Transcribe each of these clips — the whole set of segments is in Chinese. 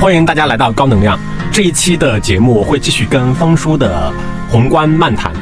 欢迎大家来到高能量这一期的节目，我会继续跟方叔的宏观漫谈。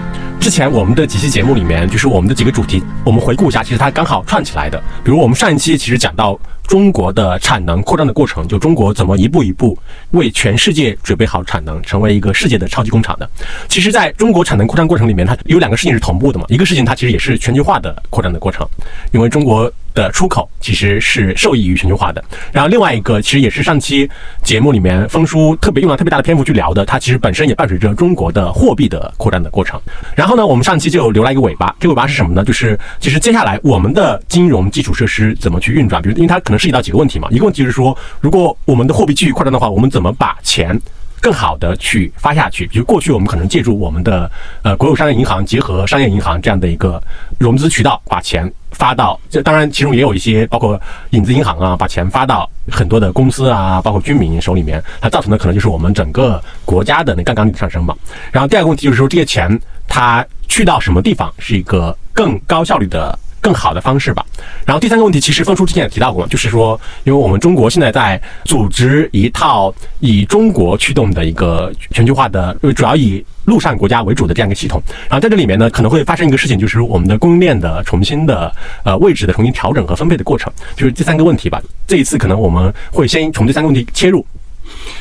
之前我们的几期节目里面，就是我们的几个主题，我们回顾一下，其实它刚好串起来的。比如我们上一期其实讲到中国的产能扩张的过程，就中国怎么一步一步为全世界准备好产能，成为一个世界的超级工厂的。其实，在中国产能扩张过程里面，它有两个事情是同步的嘛，一个事情它其实也是全球化的扩张的过程，因为中国。的出口其实是受益于全球化的，然后另外一个其实也是上期节目里面峰叔特别用了特别大的篇幅去聊的，它其实本身也伴随着中国的货币的扩张的过程。然后呢，我们上期就留了一个尾巴，这个尾巴是什么呢？就是其实接下来我们的金融基础设施怎么去运转？比如，因为它可能涉及到几个问题嘛，一个问题就是说，如果我们的货币继续扩张的话，我们怎么把钱？更好的去发下去，比如过去我们可能借助我们的呃国有商业银行结合商业银行这样的一个融资渠道，把钱发到这，当然其中也有一些包括影子银行啊，把钱发到很多的公司啊，包括居民手里面，它造成的可能就是我们整个国家的那杠杆率上升嘛。然后第二个问题就是说，这些钱它去到什么地方是一个更高效率的？更好的方式吧。然后第三个问题，其实峰叔之前也提到过，就是说，因为我们中国现在在组织一套以中国驱动的一个全球化的，呃主要以陆上国家为主的这样一个系统。然后在这里面呢，可能会发生一个事情，就是我们的供应链的重新的呃位置的重新调整和分配的过程。就是第三个问题吧。这一次可能我们会先从这三个问题切入。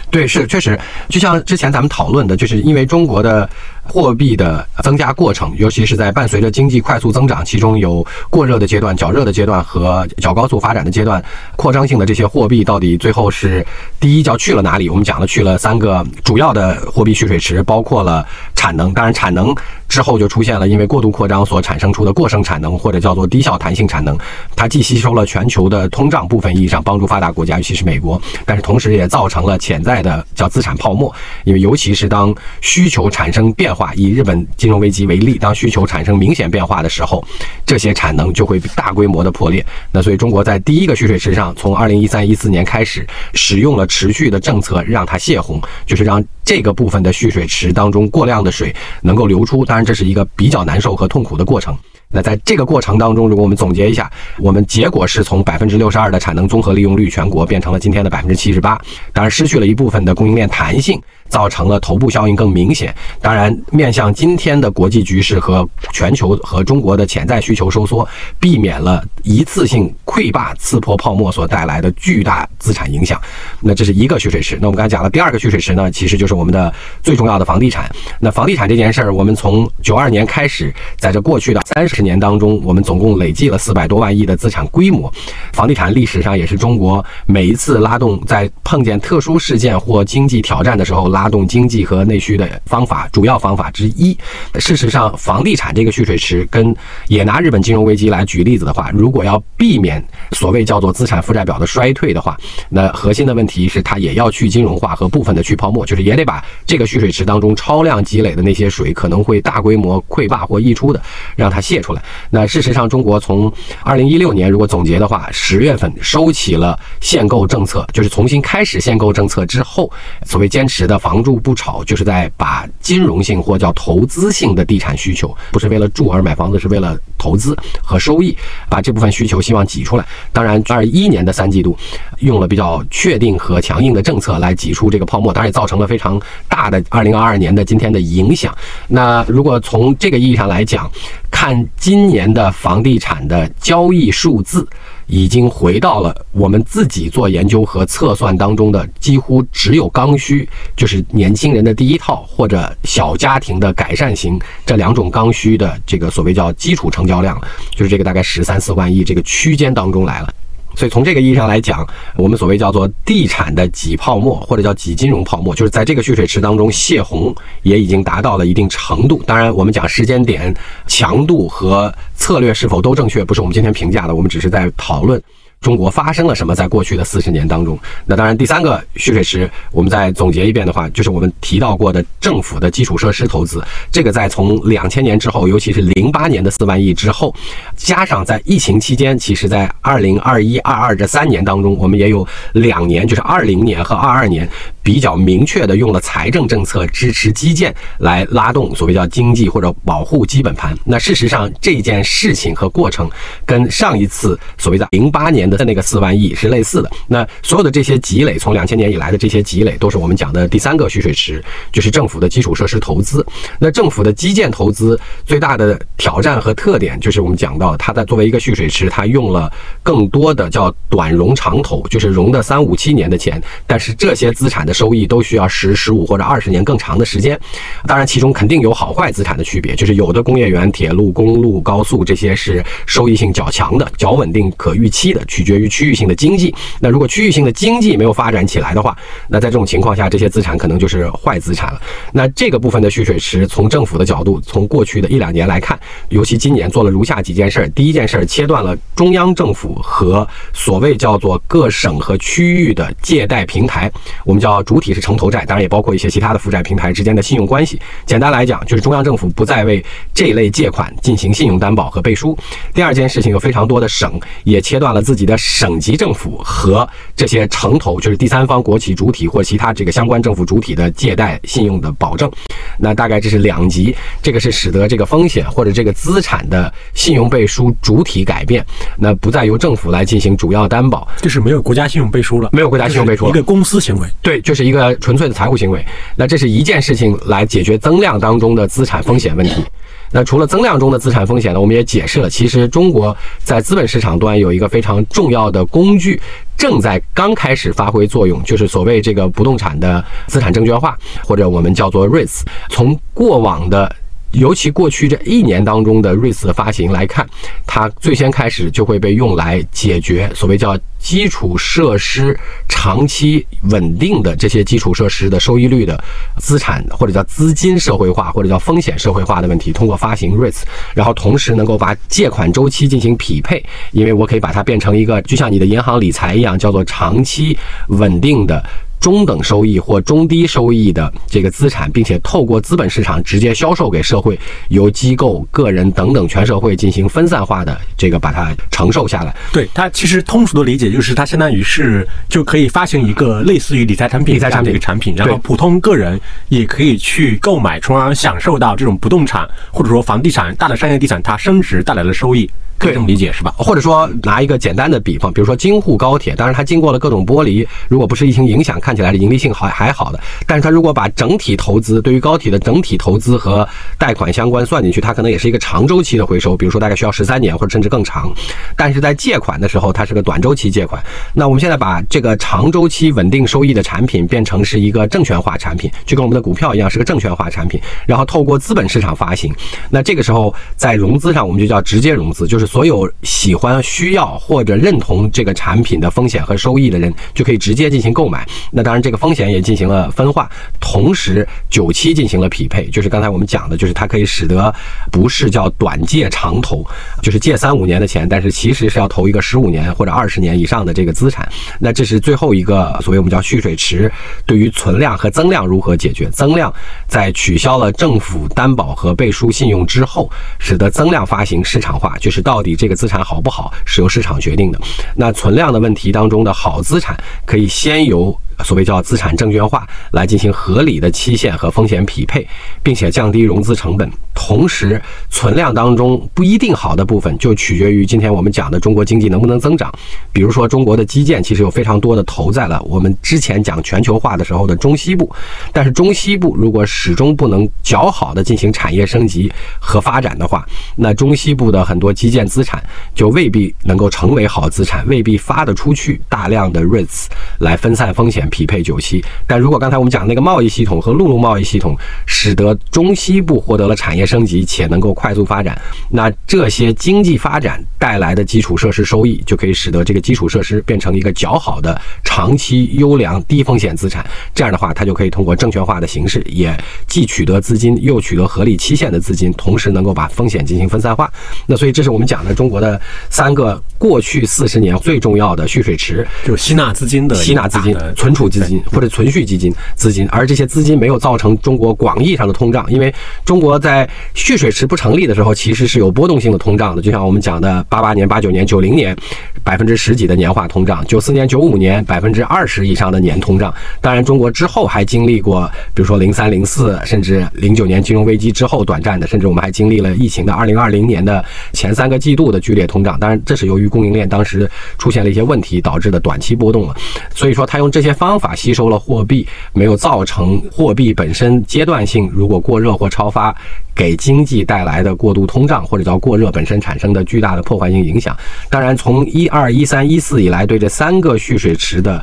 对，是 确实，就像之前咱们讨论的，就是因为中国的。货币的增加过程，尤其是在伴随着经济快速增长，其中有过热的阶段、较热的阶段和较高速发展的阶段，扩张性的这些货币到底最后是第一叫去了哪里？我们讲了去了三个主要的货币蓄水池，包括了产能，当然产能之后就出现了因为过度扩张所产生出的过剩产能，或者叫做低效弹性产能，它既吸收了全球的通胀，部分意义上帮助发达国家，尤其是美国，但是同时也造成了潜在的叫资产泡沫，因为尤其是当需求产生变。化以日本金融危机为例，当需求产生明显变化的时候，这些产能就会大规模的破裂。那所以中国在第一个蓄水池上，从二零一三一四年开始，使用了持续的政策让它泄洪，就是让这个部分的蓄水池当中过量的水能够流出。当然，这是一个比较难受和痛苦的过程。那在这个过程当中，如果我们总结一下，我们结果是从百分之六十二的产能综合利用率全国变成了今天的百分之七十八，当然失去了一部分的供应链弹性。造成了头部效应更明显。当然，面向今天的国际局势和全球和中国的潜在需求收缩，避免了一次性溃坝刺破泡沫所带来的巨大资产影响。那这是一个蓄水池。那我们刚才讲了第二个蓄水池呢，其实就是我们的最重要的房地产。那房地产这件事儿，我们从九二年开始，在这过去的三十年当中，我们总共累计了四百多万亿的资产规模。房地产历史上也是中国每一次拉动在碰见特殊事件或经济挑战的时候。拉动经济和内需的方法，主要方法之一。事实上，房地产这个蓄水池，跟也拿日本金融危机来举例子的话，如果要避免所谓叫做资产负债表的衰退的话，那核心的问题是它也要去金融化和部分的去泡沫，就是也得把这个蓄水池当中超量积累的那些水可能会大规模溃坝或溢出的，让它泄出来。那事实上，中国从二零一六年如果总结的话，十月份收起了限购政策，就是重新开始限购政策之后，所谓坚持的。房住不炒，就是在把金融性或叫投资性的地产需求，不是为了住而买房子，是为了投资和收益，把这部分需求希望挤出来。当然，二一年的三季度用了比较确定和强硬的政策来挤出这个泡沫，当然也造成了非常大的二零二二年的今天的影响。那如果从这个意义上来讲，看今年的房地产的交易数字。已经回到了我们自己做研究和测算当中的几乎只有刚需，就是年轻人的第一套或者小家庭的改善型这两种刚需的这个所谓叫基础成交量，就是这个大概十三四万亿这个区间当中来了。所以从这个意义上来讲，我们所谓叫做地产的挤泡沫，或者叫挤金融泡沫，就是在这个蓄水池当中泄洪，也已经达到了一定程度。当然，我们讲时间点、强度和策略是否都正确，不是我们今天评价的，我们只是在讨论。中国发生了什么？在过去的四十年当中，那当然第三个蓄水池，我们再总结一遍的话，就是我们提到过的政府的基础设施投资。这个在从两千年之后，尤其是零八年的四万亿之后，加上在疫情期间，其实在二零二一、二二这三年当中，我们也有两年，就是二零年和二二年。比较明确的用了财政政策支持基建来拉动所谓叫经济或者保护基本盘。那事实上这件事情和过程跟上一次所谓的零八年的那个四万亿是类似的。那所有的这些积累，从两千年以来的这些积累，都是我们讲的第三个蓄水池，就是政府的基础设施投资。那政府的基建投资最大的挑战和特点，就是我们讲到它在作为一个蓄水池，它用了更多的叫短融长投，就是融的三五七年的钱，但是这些资产的收益都需要十、十五或者二十年更长的时间。当然，其中肯定有好坏资产的区别，就是有的工业园、铁路、公路、高速这些是收益性较强的、较稳定、可预期的，取决于区域性的经济。那如果区域性的经济没有发展起来的话，那在这种情况下，这些资产可能就是坏资产了。那这个部分的蓄水池，从政府的角度，从过去的一两年来看，尤其今年做了如下几件事儿：第一件事儿，切断了中央政府和所谓叫做各省和区域的借贷平台，我们叫主体是城投债，当然也包括一些其他的负债平台之间的信用关系。简单来讲，就是中央政府不再为这类借款进行信用担保和背书。第二件事情，有非常多的省也切断了自己的省级政府和这些城投，就是第三方国企主体或其他这个相关政府主体的借贷信用的保证。那大概这是两级，这个是使得这个风险或者这个资产的信用背书主体改变，那不再由政府来进行主要担保，就是没有国家信用背书了，没有国家信用背书了一个公司行为。对，就是是一个纯粹的财务行为。那这是一件事情来解决增量当中的资产风险问题。那除了增量中的资产风险呢，我们也解释了，其实中国在资本市场端有一个非常重要的工具，正在刚开始发挥作用，就是所谓这个不动产的资产证券化，或者我们叫做 REITs。从过往的尤其过去这一年当中的 REITs 的发行来看，它最先开始就会被用来解决所谓叫基础设施长期稳定的这些基础设施的收益率的资产或者叫资金社会化或者叫风险社会化的问题，通过发行 REITs，然后同时能够把借款周期进行匹配，因为我可以把它变成一个就像你的银行理财一样，叫做长期稳定的。中等收益或中低收益的这个资产，并且透过资本市场直接销售给社会，由机构、个人等等全社会进行分散化的这个把它承受下来。对它其实通俗的理解就是，它相当于是就可以发行一个类似于理财产品理财产品。的一个产品，然后普通个人也可以去购买，从而享受到这种不动产或者说房地产大的商业地产它升值带来的收益，可以这么理解是吧？或者说拿一个简单的比方，比如说京沪高铁，当然它经过了各种剥离，如果不是疫情影响，看起来是盈利性还还好的。但是它如果把整体投资对于高铁的整体投资和贷款相关算进去，它可能也是一个长周期的回收，比如说大概需要十三年或者甚至更长。但是在借款的时候，它是个短周期借款。那我们现在把这个长周期稳定收益的产品变成是一个证券化产品，就跟我们的股票一样，是个证券化产品，然后透过资本市场发行。那这个时候在融资上，我们就叫直接融资，就是所有喜欢、需要或者认同这个产品的风险和收益的人，就可以直接进行购买。那当然，这个风险也进行了分化，同时久期进行了匹配，就是刚才我们讲的，就是它可以使得不是叫短借长投，就是借三五年的钱，但是其实是要投一个十五年或者二十年以上的这个资产。那这是最后一个所谓我们叫蓄水池，对于存量和增量如何解决？增量在取消了政府担保和背书信用之后，使得增量发行市场化，就是到到底这个资产好不好是由市场决定的。那存量的问题当中的好资产，可以先由所谓叫资产证券化来进行合理的期限和风险匹配，并且降低融资成本。同时，存量当中不一定好的部分，就取决于今天我们讲的中国经济能不能增长。比如说，中国的基建其实有非常多的投在了我们之前讲全球化的时候的中西部，但是中西部如果始终不能较好的进行产业升级和发展的话，那中西部的很多基建资产就未必能够成为好资产，未必发得出去大量的 REITs 来分散风险、匹配九七。但如果刚才我们讲那个贸易系统和陆路贸易系统，使得中西部获得了产业升级且能够快速发展，那这些经济发展带来的基础设施收益，就可以使得这个基础设施变成一个较好的长期优良低风险资产。这样的话，它就可以通过证券化的形式，也既取得资金，又取得合理期限的资金，同时能够把风险进行分散化。那所以，这是我们讲的中国的三个过去四十年最重要的蓄水池。就吸纳资金的吸纳资金存储基金或者存续基金资金，而这些资金没有造成中国广义上的通胀，因为中国在蓄水池不成立的时候，其实是有波动性的通胀的，就像我们讲的八八年、八九年、九零年百分之十几的年化通胀，九四年、九五年百分之二十以上的年通胀。当然，中国之后还经历过，比如说零三、零四，甚至零九年金融危机之后短暂的，甚至我们还经历了疫情的二零二零年的前三个季度的剧烈通胀。当然，这是由于供应链当时出现了一些问题导致的短期波动了。所以说，他用这些方方法吸收了货币，没有造成货币本身阶段性如果过热或超发，给经济带来的过度通胀或者叫过热本身产生的巨大的破坏性影响。当然，从一二、一三、一四以来，对这三个蓄水池的。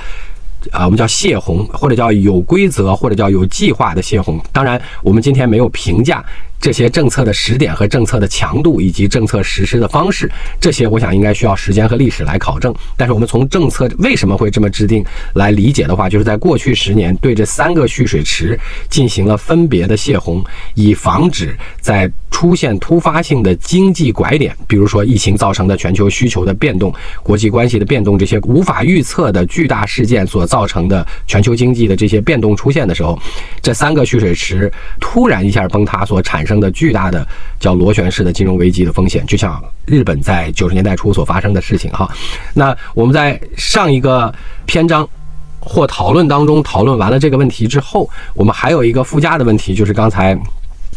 啊，我们叫泄洪，或者叫有规则，或者叫有计划的泄洪。当然，我们今天没有评价。这些政策的时点和政策的强度，以及政策实施的方式，这些我想应该需要时间和历史来考证。但是我们从政策为什么会这么制定来理解的话，就是在过去十年对这三个蓄水池进行了分别的泄洪，以防止在出现突发性的经济拐点，比如说疫情造成的全球需求的变动、国际关系的变动这些无法预测的巨大事件所造成的全球经济的这些变动出现的时候，这三个蓄水池突然一下崩塌所产生。的巨大的叫螺旋式的金融危机的风险，就像日本在九十年代初所发生的事情哈。那我们在上一个篇章或讨论当中讨论完了这个问题之后，我们还有一个附加的问题，就是刚才。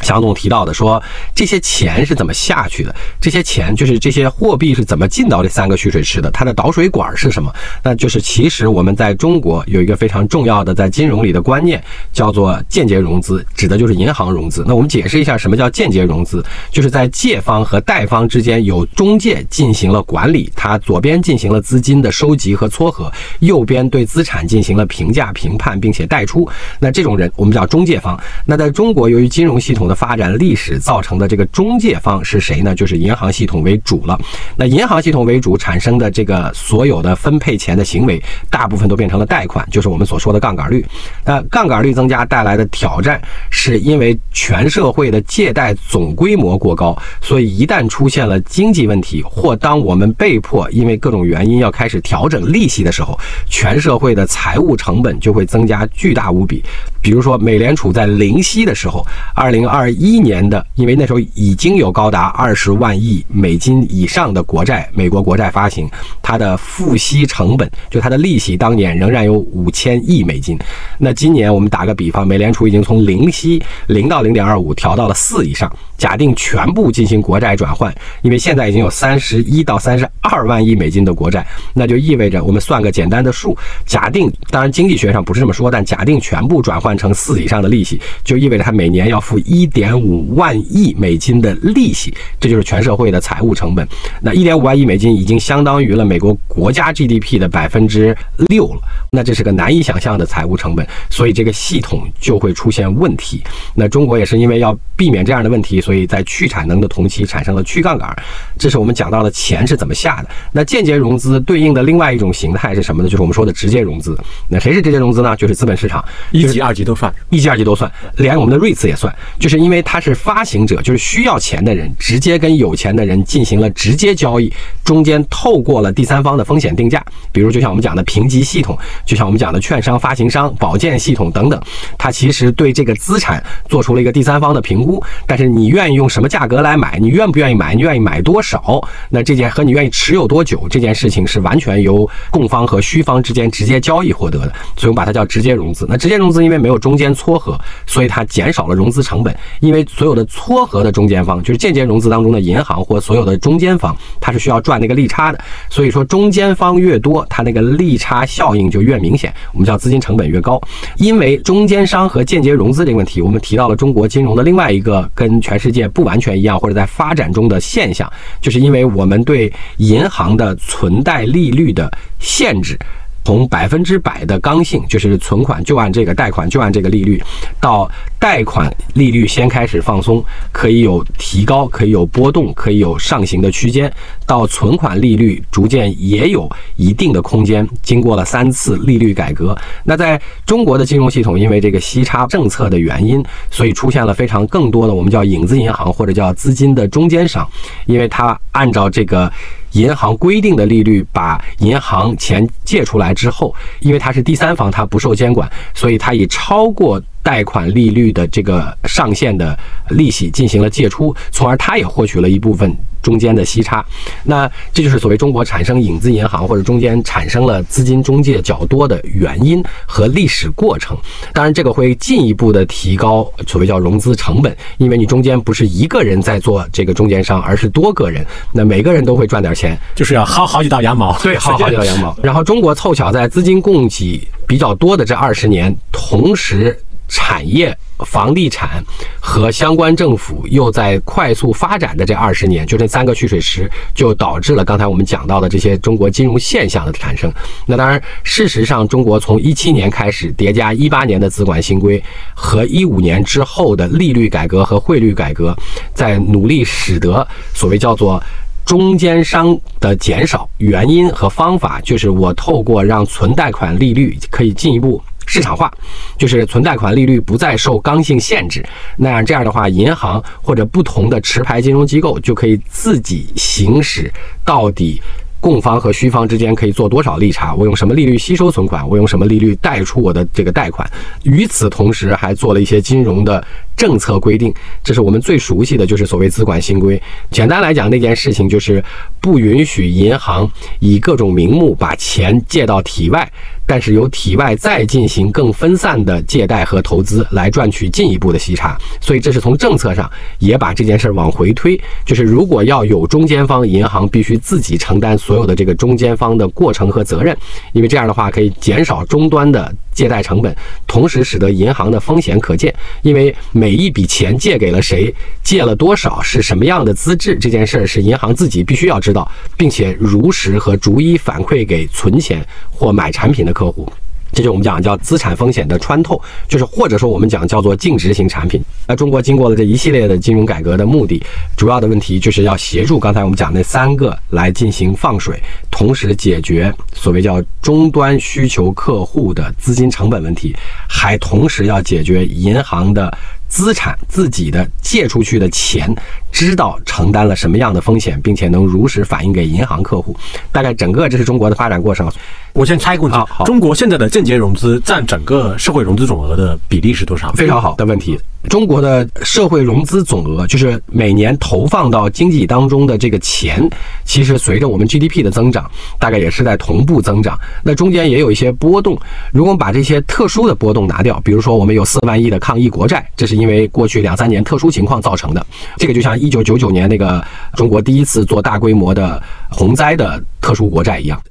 祥总提到的说，这些钱是怎么下去的？这些钱就是这些货币是怎么进到这三个蓄水池的？它的导水管是什么？那就是其实我们在中国有一个非常重要的在金融里的观念，叫做间接融资，指的就是银行融资。那我们解释一下什么叫间接融资，就是在借方和贷方之间有中介进行了管理，它左边进行了资金的收集和撮合，右边对资产进行了评价评判，并且贷出。那这种人我们叫中介方。那在中国，由于金融系统的发展历史造成的这个中介方是谁呢？就是银行系统为主了。那银行系统为主产生的这个所有的分配钱的行为，大部分都变成了贷款，就是我们所说的杠杆率。那杠杆率增加带来的挑战，是因为全社会的借贷总规模过高，所以一旦出现了经济问题，或当我们被迫因为各种原因要开始调整利息的时候，全社会的财务成本就会增加巨大无比。比如说，美联储在零息的时候，二零二一年的，因为那时候已经有高达二十万亿美金以上的国债，美国国债发行，它的付息成本，就它的利息，当年仍然有五千亿美金。那今年我们打个比方，美联储已经从零息零到零点二五调到了四以上。假定全部进行国债转换，因为现在已经有三十一到三十二万亿美金的国债，那就意味着我们算个简单的数，假定，当然经济学上不是这么说，但假定全部转换成四以上的利息，就意味着他每年要付一点五万亿美金的利息，这就是全社会的财务成本。那一点五万亿美金已经相当于了美国国家 GDP 的百分之六了，那这是个难以想象的财务成本，所以这个系统就会出现问题。那中国也是因为要避免这样的问题。所以在去产能的同期产生了去杠杆，这是我们讲到的钱是怎么下的。那间接融资对应的另外一种形态是什么呢？就是我们说的直接融资。那谁是直接融资呢？就是资本市场，一级、二级都算，一级、二级都算，连我们的瑞慈也算。就是因为它是发行者，就是需要钱的人，直接跟有钱的人进行了直接交易，中间透过了第三方的风险定价，比如就像我们讲的评级系统，就像我们讲的券商、发行商、保荐系统等等，它其实对这个资产做出了一个第三方的评估，但是你。愿意用什么价格来买？你愿不愿意买？你愿意买多少？那这件和你愿意持有多久这件事情是完全由供方和需方之间直接交易获得的，所以我们把它叫直接融资。那直接融资因为没有中间撮合，所以它减少了融资成本。因为所有的撮合的中间方，就是间接融资当中的银行或所有的中间方，它是需要赚那个利差的。所以说中间方越多，它那个利差效应就越明显。我们叫资金成本越高。因为中间商和间接融资这个问题，我们提到了中国金融的另外一个跟全世界不完全一样，或者在发展中的现象，就是因为我们对银行的存贷利率的限制。从百分之百的刚性，就是存款就按这个贷款就按这个利率，到贷款利率先开始放松，可以有提高，可以有波动，可以有上行的区间，到存款利率逐渐也有一定的空间。经过了三次利率改革，那在中国的金融系统，因为这个息差政策的原因，所以出现了非常更多的我们叫影子银行或者叫资金的中间商，因为它按照这个。银行规定的利率把银行钱借出来之后，因为它是第三方，它不受监管，所以它以超过贷款利率的这个上限的利息进行了借出，从而它也获取了一部分中间的息差。那这就是所谓中国产生影子银行或者中间产生了资金中介较多的原因和历史过程。当然，这个会进一步的提高所谓叫融资成本，因为你中间不是一个人在做这个中间商，而是多个人，那每个人都会赚点钱，就是要薅好几道羊毛。对，薅好几道羊毛。然后中国凑巧在资金供给比较多的这二十年，同时。产业、房地产和相关政府又在快速发展的这二十年，就这三个蓄水池，就导致了刚才我们讲到的这些中国金融现象的产生。那当然，事实上，中国从一七年开始叠加一八年的资管新规和一五年之后的利率改革和汇率改革，在努力使得所谓叫做中间商的减少。原因和方法就是我透过让存贷款利率可以进一步。市场化，就是存贷款利率不再受刚性限制，那样这样的话，银行或者不同的持牌金融机构就可以自己行使到底供方和需方之间可以做多少利差，我用什么利率吸收存款，我用什么利率贷出我的这个贷款。与此同时，还做了一些金融的政策规定，这是我们最熟悉的就是所谓资管新规。简单来讲，那件事情就是不允许银行以各种名目把钱借到体外。但是由体外再进行更分散的借贷和投资来赚取进一步的息差，所以这是从政策上也把这件事儿往回推，就是如果要有中间方，银行必须自己承担所有的这个中间方的过程和责任，因为这样的话可以减少终端的借贷成本，同时使得银行的风险可见，因为每一笔钱借给了谁，借了多少，是什么样的资质，这件事儿是银行自己必须要知道，并且如实和逐一反馈给存钱或买产品的。客户，这就我们讲叫资产风险的穿透，就是或者说我们讲叫做净值型产品。那中国经过了这一系列的金融改革的目的，主要的问题就是要协助刚才我们讲那三个来进行放水，同时解决所谓叫终端需求客户的资金成本问题，还同时要解决银行的资产自己的借出去的钱，知道承担了什么样的风险，并且能如实反映给银行客户。大概整个这是中国的发展过程。我先猜一个问题：中国现在的间接融资占整个社会融资总额的比例是多少？非常好的问题。中国的社会融资总额，就是每年投放到经济当中的这个钱，其实随着我们 GDP 的增长，大概也是在同步增长。那中间也有一些波动。如果我们把这些特殊的波动拿掉，比如说我们有四万亿的抗疫国债，这是因为过去两三年特殊情况造成的。这个就像一九九九年那个中国第一次做大规模的洪灾的特殊国债一样。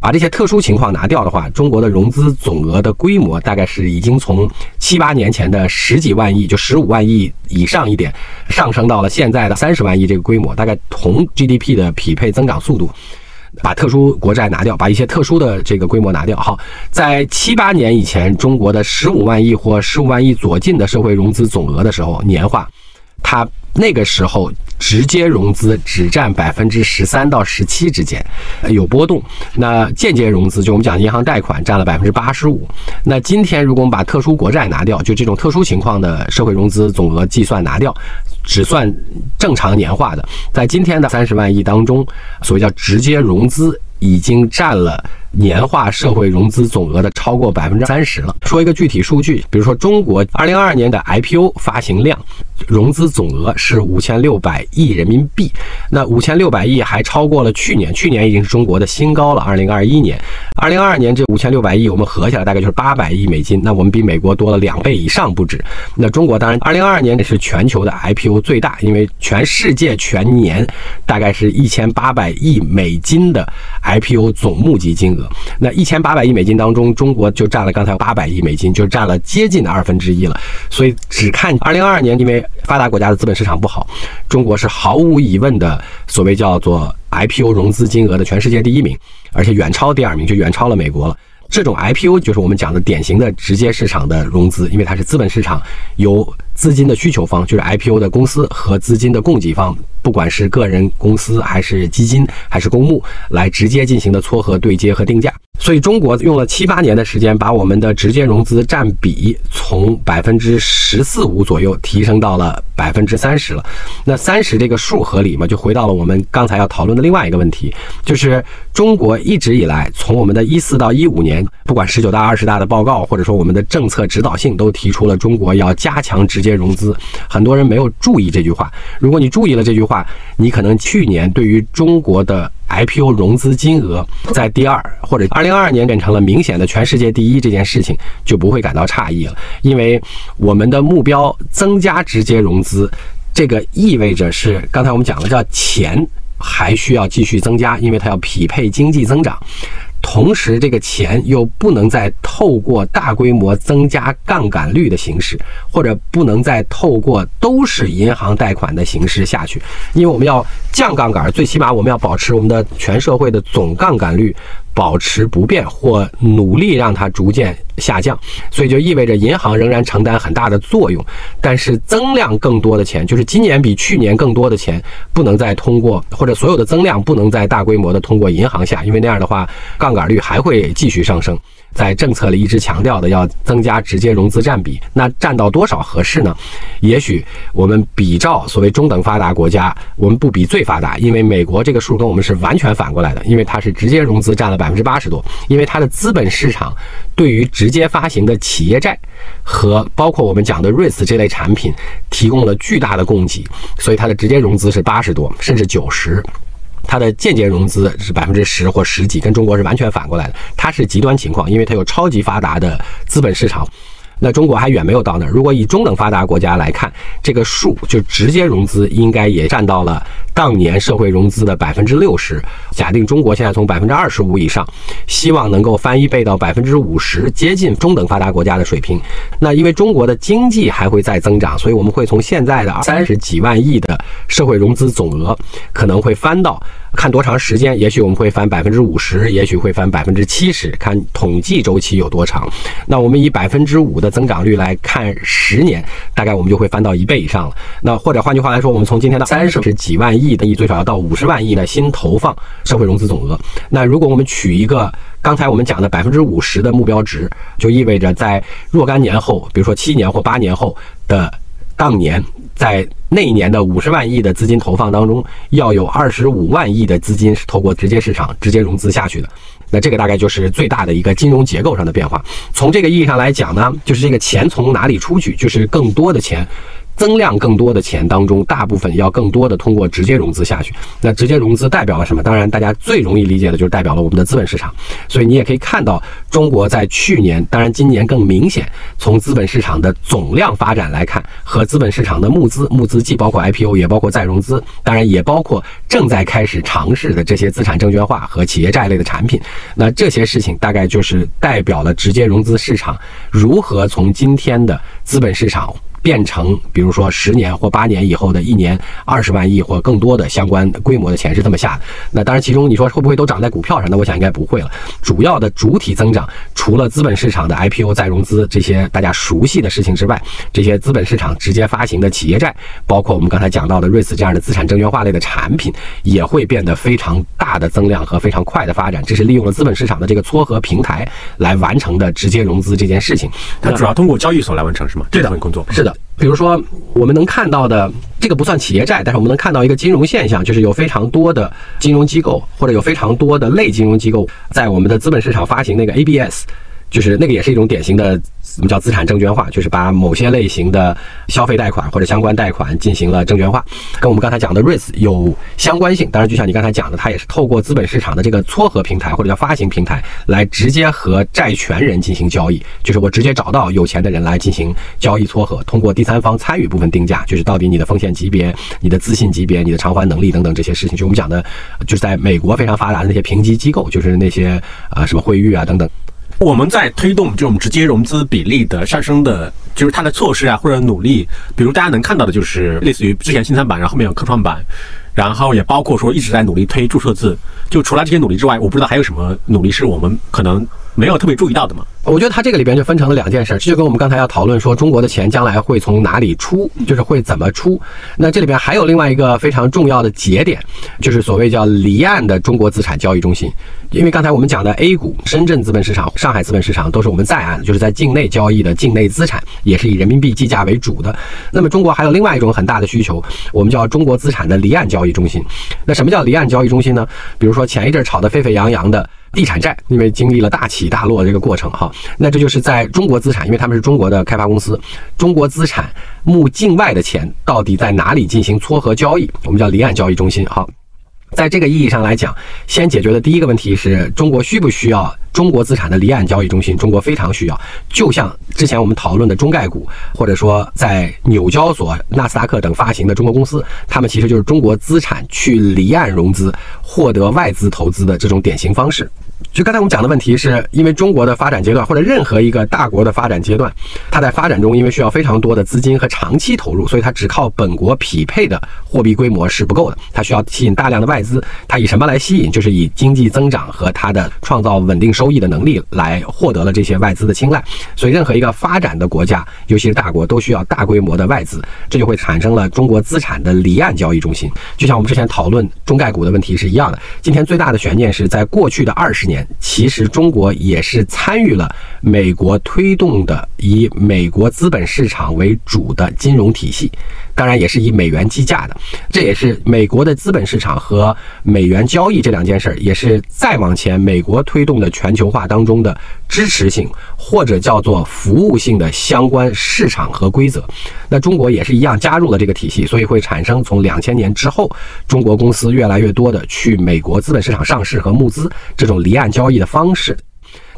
把这些特殊情况拿掉的话，中国的融资总额的规模大概是已经从七八年前的十几万亿，就十五万亿以上一点，上升到了现在的三十万亿这个规模，大概同 GDP 的匹配增长速度。把特殊国债拿掉，把一些特殊的这个规模拿掉。好，在七八年以前，中国的十五万亿或十五万亿左近的社会融资总额的时候，年化，它。那个时候，直接融资只占百分之十三到十七之间，有波动。那间接融资，就我们讲银行贷款，占了百分之八十五。那今天，如果我们把特殊国债拿掉，就这种特殊情况的社会融资总额计算拿掉，只算正常年化的，在今天的三十万亿当中，所谓叫直接融资。已经占了年化社会融资总额的超过百分之三十了。说一个具体数据，比如说中国二零二二年的 IPO 发行量，融资总额是五千六百亿人民币。那五千六百亿还超过了去年，去年已经是中国的新高了。二零二一年，二零二二年这五千六百亿，我们合起来大概就是八百亿美金。那我们比美国多了两倍以上不止。那中国当然二零二二年也是全球的 IPO 最大，因为全世界全年大概是一千八百亿美金的。IPO 总募集金额，那一千八百亿美金当中，中国就占了刚才八百亿美金，就占了接近的二分之一了。所以只看二零二二年，因为发达国家的资本市场不好，中国是毫无疑问的所谓叫做 IPO 融资金额的全世界第一名，而且远超第二名，就远超了美国了。这种 IPO 就是我们讲的典型的直接市场的融资，因为它是资本市场由资金的需求方，就是 IPO 的公司和资金的供给方。不管是个人公司还是基金还是公募，来直接进行的撮合对接和定价。所以中国用了七八年的时间，把我们的直接融资占比从百分之十四五左右提升到了百分之三十了。那三十这个数合理吗？就回到了我们刚才要讨论的另外一个问题，就是中国一直以来，从我们的一四到一五年，不管十九大、二十大的报告，或者说我们的政策指导性，都提出了中国要加强直接融资。很多人没有注意这句话，如果你注意了这句话，你可能去年对于中国的 IPO 融资金额在第二或者二零二二年变成了明显的全世界第一这件事情，就不会感到诧异了，因为我们的目标增加直接融资，这个意味着是刚才我们讲的叫钱还需要继续增加，因为它要匹配经济增长。同时，这个钱又不能再透过大规模增加杠杆率的形式，或者不能再透过都是银行贷款的形式下去，因为我们要降杠杆，最起码我们要保持我们的全社会的总杠杆率。保持不变或努力让它逐渐下降，所以就意味着银行仍然承担很大的作用，但是增量更多的钱，就是今年比去年更多的钱，不能再通过或者所有的增量不能再大规模的通过银行下，因为那样的话杠杆率还会继续上升。在政策里一直强调的要增加直接融资占比，那占到多少合适呢？也许我们比照所谓中等发达国家，我们不比最发达，因为美国这个数跟我们是完全反过来的，因为它是直接融资占了百分之八十多，因为它的资本市场对于直直接发行的企业债和包括我们讲的 REITs 这类产品提供了巨大的供给，所以它的直接融资是八十多，甚至九十。它的间接融资是百分之十或十几，跟中国是完全反过来的。它是极端情况，因为它有超级发达的资本市场。那中国还远没有到那儿。如果以中等发达国家来看，这个数就直接融资应该也占到了当年社会融资的百分之六十。假定中国现在从百分之二十五以上，希望能够翻一倍到百分之五十，接近中等发达国家的水平。那因为中国的经济还会再增长，所以我们会从现在的三十几万亿的社会融资总额，可能会翻到。看多长时间，也许我们会翻百分之五十，也许会翻百分之七十，看统计周期有多长。那我们以百分之五的增长率来看十年，大概我们就会翻到一倍以上了。那或者换句话来说，我们从今天的三十几万亿的亿，最少要到五十万亿的新投放社会融资总额。那如果我们取一个刚才我们讲的百分之五十的目标值，就意味着在若干年后，比如说七年或八年后的。当年在那一年的五十万亿的资金投放当中，要有二十五万亿的资金是透过直接市场直接融资下去的，那这个大概就是最大的一个金融结构上的变化。从这个意义上来讲呢，就是这个钱从哪里出去，就是更多的钱。增量更多的钱当中，大部分要更多的通过直接融资下去。那直接融资代表了什么？当然，大家最容易理解的就是代表了我们的资本市场。所以你也可以看到，中国在去年，当然今年更明显，从资本市场的总量发展来看，和资本市场的募资，募资既包括 IPO，也包括再融资，当然也包括正在开始尝试的这些资产证券化和企业债类的产品。那这些事情大概就是代表了直接融资市场如何从今天的资本市场。变成，比如说十年或八年以后的一年二十万亿或更多的相关规模的钱是这么下的。那当然，其中你说会不会都涨在股票上？那我想应该不会了。主要的主体增长，除了资本市场的 IPO 再融资这些大家熟悉的事情之外，这些资本市场直接发行的企业债，包括我们刚才讲到的 REITs 这样的资产证券化类的产品，也会变得非常大的增量和非常快的发展。这是利用了资本市场的这个撮合平台来完成的直接融资这件事情。它主要通过交易所来完成是吗？这份工作是的。比如说，我们能看到的这个不算企业债，但是我们能看到一个金融现象，就是有非常多的金融机构或者有非常多的类金融机构在我们的资本市场发行那个 ABS。就是那个也是一种典型的，我们叫资产证券化，就是把某些类型的消费贷款或者相关贷款进行了证券化，跟我们刚才讲的 REITs 有相关性。当然，就像你刚才讲的，它也是透过资本市场的这个撮合平台或者叫发行平台来直接和债权人进行交易，就是我直接找到有钱的人来进行交易撮合，通过第三方参与部分定价，就是到底你的风险级别、你的资信级别、你的偿还能力等等这些事情，就我们讲的，就是在美国非常发达的那些评级机构，就是那些啊什么惠誉啊等等。我们在推动这种直接融资比例的上升的，就是它的措施啊，或者努力，比如大家能看到的，就是类似于之前新三板，然后后面有科创板，然后也包括说一直在努力推注册制。就除了这些努力之外，我不知道还有什么努力是我们可能没有特别注意到的吗？我觉得它这个里边就分成了两件事，这就跟我们刚才要讨论说中国的钱将来会从哪里出，就是会怎么出。那这里边还有另外一个非常重要的节点，就是所谓叫离岸的中国资产交易中心。因为刚才我们讲的 A 股、深圳资本市场、上海资本市场都是我们在岸，就是在境内交易的境内资产，也是以人民币计价为主的。那么中国还有另外一种很大的需求，我们叫中国资产的离岸交易中心。那什么叫离岸交易中心呢？比如说前一阵炒得沸沸扬扬的地产债，因为经历了大起大落这个过程哈，那这就是在中国资产，因为他们是中国的开发公司，中国资产募境外的钱到底在哪里进行撮合交易？我们叫离岸交易中心哈。在这个意义上来讲，先解决的第一个问题是中国需不需要中国资产的离岸交易中心？中国非常需要。就像之前我们讨论的中概股，或者说在纽交所、纳斯达克等发行的中国公司，他们其实就是中国资产去离岸融资，获得外资投资的这种典型方式。就刚才我们讲的问题，是因为中国的发展阶段，或者任何一个大国的发展阶段，它在发展中，因为需要非常多的资金和长期投入，所以它只靠本国匹配的货币规模是不够的，它需要吸引大量的外资。它以什么来吸引？就是以经济增长和它的创造稳定收益的能力来获得了这些外资的青睐。所以，任何一个发展的国家，尤其是大国，都需要大规模的外资，这就会产生了中国资产的离岸交易中心。就像我们之前讨论中概股的问题是一样的。今天最大的悬念是在过去的二十年。其实中国也是参与了美国推动的以美国资本市场为主的金融体系，当然也是以美元计价的。这也是美国的资本市场和美元交易这两件事儿，也是再往前美国推动的全球化当中的支持性或者叫做服务性的相关市场和规则。那中国也是一样加入了这个体系，所以会产生从两千年之后，中国公司越来越多的去美国资本市场上市和募资这种离岸交易的方式。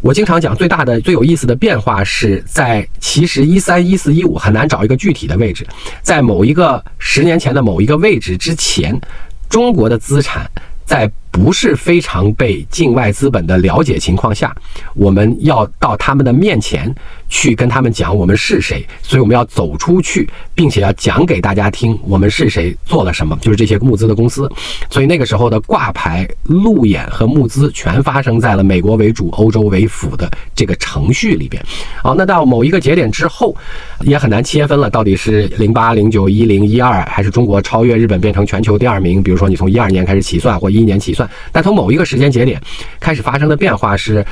我经常讲，最大的、最有意思的变化是在其实一三、一四、一五很难找一个具体的位置，在某一个十年前的某一个位置之前，中国的资产在。不是非常被境外资本的了解情况下，我们要到他们的面前去跟他们讲我们是谁，所以我们要走出去，并且要讲给大家听我们是谁做了什么，就是这些募资的公司。所以那个时候的挂牌、路演和募资全发生在了美国为主、欧洲为辅的这个程序里边。好，那到某一个节点之后，也很难切分了，到底是零八、零九、一零、一二，还是中国超越日本变成全球第二名？比如说你从一二年开始起算，或一一年起算。但从某一个时间节点开始发生的变化是，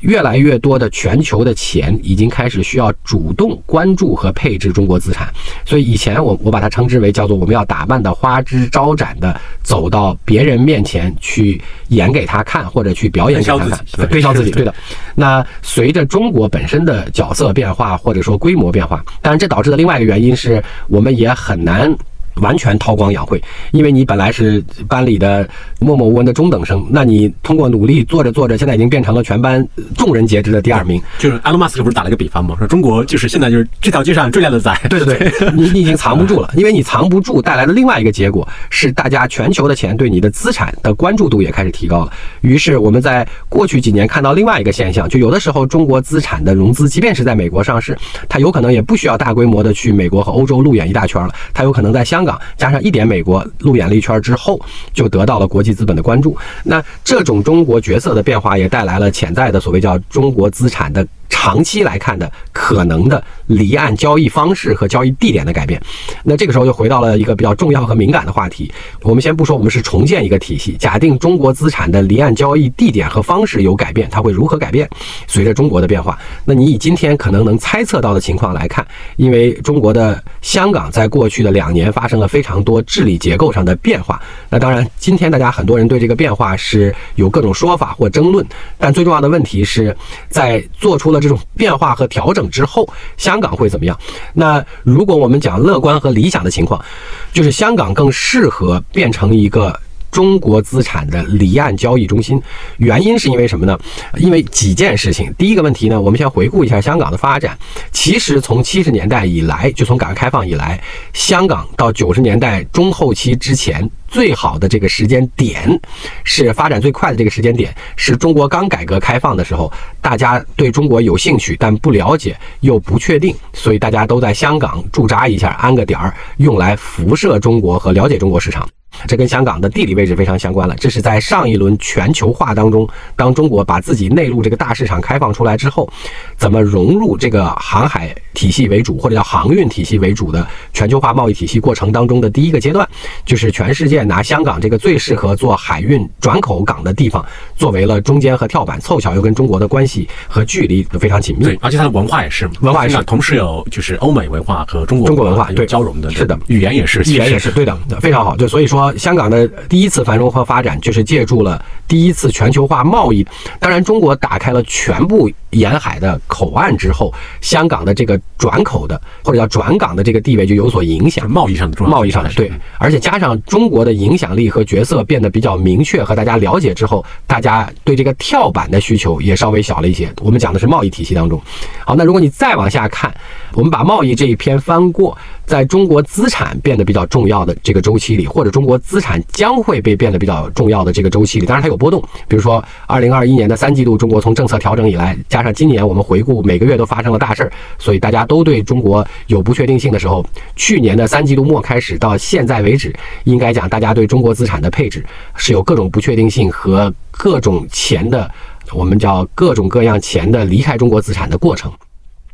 越来越多的全球的钱已经开始需要主动关注和配置中国资产。所以以前我我把它称之为叫做我们要打扮的花枝招展的走到别人面前去演给他看或者去表演给他看，推销自己。对的。那随着中国本身的角色变化或者说规模变化，当然这导致的另外一个原因是我们也很难。完全韬光养晦，因为你本来是班里的默默无闻的中等生，那你通过努力做着做着，现在已经变成了全班众人皆知的第二名。就是埃隆·马斯克不是打了个比方吗？说中国就是现在就是这条街上最靓的仔。对对 对，你你已经藏不住了，因为你藏不住带来的另外一个结果是，大家全球的钱对你的资产的关注度也开始提高了。于是我们在过去几年看到另外一个现象，就有的时候中国资产的融资，即便是在美国上市，它有可能也不需要大规模的去美国和欧洲路演一大圈了，它有可能在香。香港加上一点美国路演了一圈之后，就得到了国际资本的关注。那这种中国角色的变化，也带来了潜在的所谓叫中国资产的。长期来看的可能的离岸交易方式和交易地点的改变，那这个时候就回到了一个比较重要和敏感的话题。我们先不说我们是重建一个体系，假定中国资产的离岸交易地点和方式有改变，它会如何改变？随着中国的变化，那你以今天可能能猜测到的情况来看，因为中国的香港在过去的两年发生生了非常多治理结构上的变化。那当然，今天大家很多人对这个变化是有各种说法或争论，但最重要的问题是在做出了。这种变化和调整之后，香港会怎么样？那如果我们讲乐观和理想的情况，就是香港更适合变成一个。中国资产的离岸交易中心，原因是因为什么呢？因为几件事情。第一个问题呢，我们先回顾一下香港的发展。其实从七十年代以来，就从改革开放以来，香港到九十年代中后期之前，最好的这个时间点，是发展最快的这个时间点，是中国刚改革开放的时候，大家对中国有兴趣但不了解又不确定，所以大家都在香港驻扎一下，安个点儿，用来辐射中国和了解中国市场。这跟香港的地理位置非常相关了。这是在上一轮全球化当中，当中国把自己内陆这个大市场开放出来之后，怎么融入这个航海体系为主，或者叫航运体系为主的全球化贸易体系过程当中的第一个阶段，就是全世界拿香港这个最适合做海运转口港的地方，作为了中间和跳板，凑巧又跟中国的关系和距离都非常紧密。对，而且它的文化也是文化也是同时有就是欧美文化和中国中国文化有对交融的，是的语言也是，语言也是对的，非常好。就所以说，香港的第一次繁荣和发展，就是借助了第一次全球化贸易。当然，中国打开了全部沿海的口岸之后，香港的这个转口的或者叫转港的这个地位就有所影响。贸易上的贸易上的对，而且加上中国的影响力和角色变得比较明确和大家了解之后，大家对这个跳板的需求也稍微小了一些。我们讲的是贸易体系当中。好，那如果你再往下看，我们把贸易这一篇翻过，在中国资产变得比较重要的这个周期里，或者中国资产将会被变得比较重要的这个周期里，当然它有波动。比如说，二零二一年的三季度，中国从政策调整以来，加上今年我们回顾每个月都发生了大事儿，所以大家都对中国有不确定性的时候，去年的三季度末开始到现在为止，应该讲大家对中国资产的配置是有各种不确定性和各种钱的，我们叫各种各样钱的离开中国资产的过程。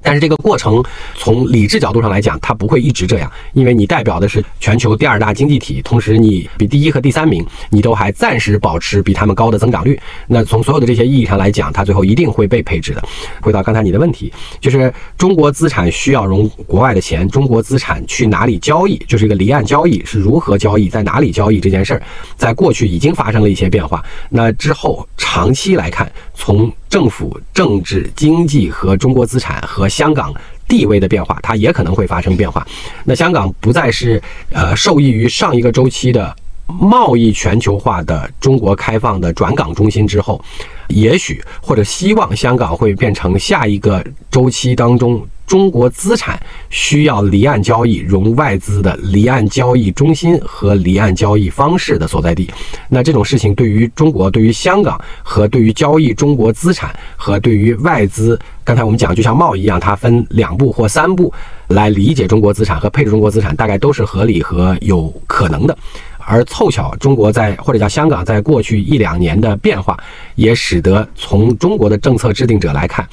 但是这个过程从理智角度上来讲，它不会一直这样，因为你代表的是全球第二大经济体，同时你比第一和第三名，你都还暂时保持比他们高的增长率。那从所有的这些意义上来讲，它最后一定会被配置的。回到刚才你的问题，就是中国资产需要融国外的钱，中国资产去哪里交易，就是一个离岸交易是如何交易，在哪里交易这件事儿，在过去已经发生了一些变化。那之后长期来看，从政府、政治、经济和中国资产和香港地位的变化，它也可能会发生变化。那香港不再是呃受益于上一个周期的贸易全球化的中国开放的转港中心之后，也许或者希望香港会变成下一个周期当中中国资产需要离岸交易融外资的离岸交易中心和离岸交易方式的所在地。那这种事情对于中国、对于香港和对于交易中国资产和对于外资，刚才我们讲就像贸易一样，它分两步或三步来理解中国资产和配置中国资产，大概都是合理和有可能的。而凑巧，中国在或者叫香港在过去一两年的变化，也使得从中国的政策制定者来看，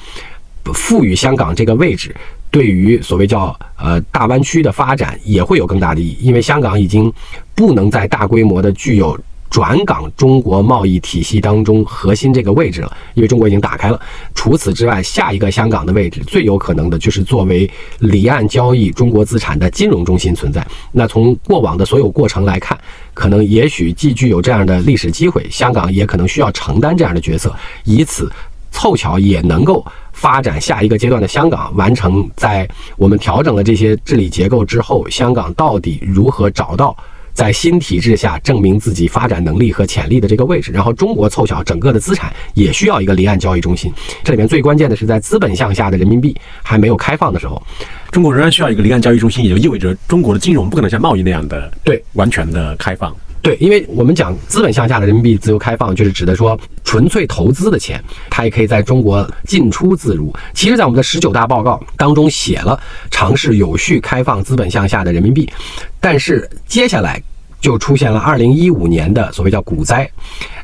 赋予香港这个位置，对于所谓叫呃大湾区的发展也会有更大的意义，因为香港已经不能再大规模的具有。转港中国贸易体系当中核心这个位置了，因为中国已经打开了。除此之外，下一个香港的位置最有可能的就是作为离岸交易中国资产的金融中心存在。那从过往的所有过程来看，可能也许既具有这样的历史机会，香港也可能需要承担这样的角色，以此凑巧也能够发展下一个阶段的香港，完成在我们调整了这些治理结构之后，香港到底如何找到。在新体制下证明自己发展能力和潜力的这个位置，然后中国凑巧整个的资产也需要一个离岸交易中心。这里面最关键的是在资本向下的人民币还没有开放的时候，中国仍然需要一个离岸交易中心，也就意味着中国的金融不可能像贸易那样的对完全的开放。对，因为我们讲资本向下的人民币自由开放，就是指的说纯粹投资的钱，它也可以在中国进出自如。其实，在我们的十九大报告当中写了尝试有序开放资本向下的人民币，但是接下来就出现了二零一五年的所谓叫股灾，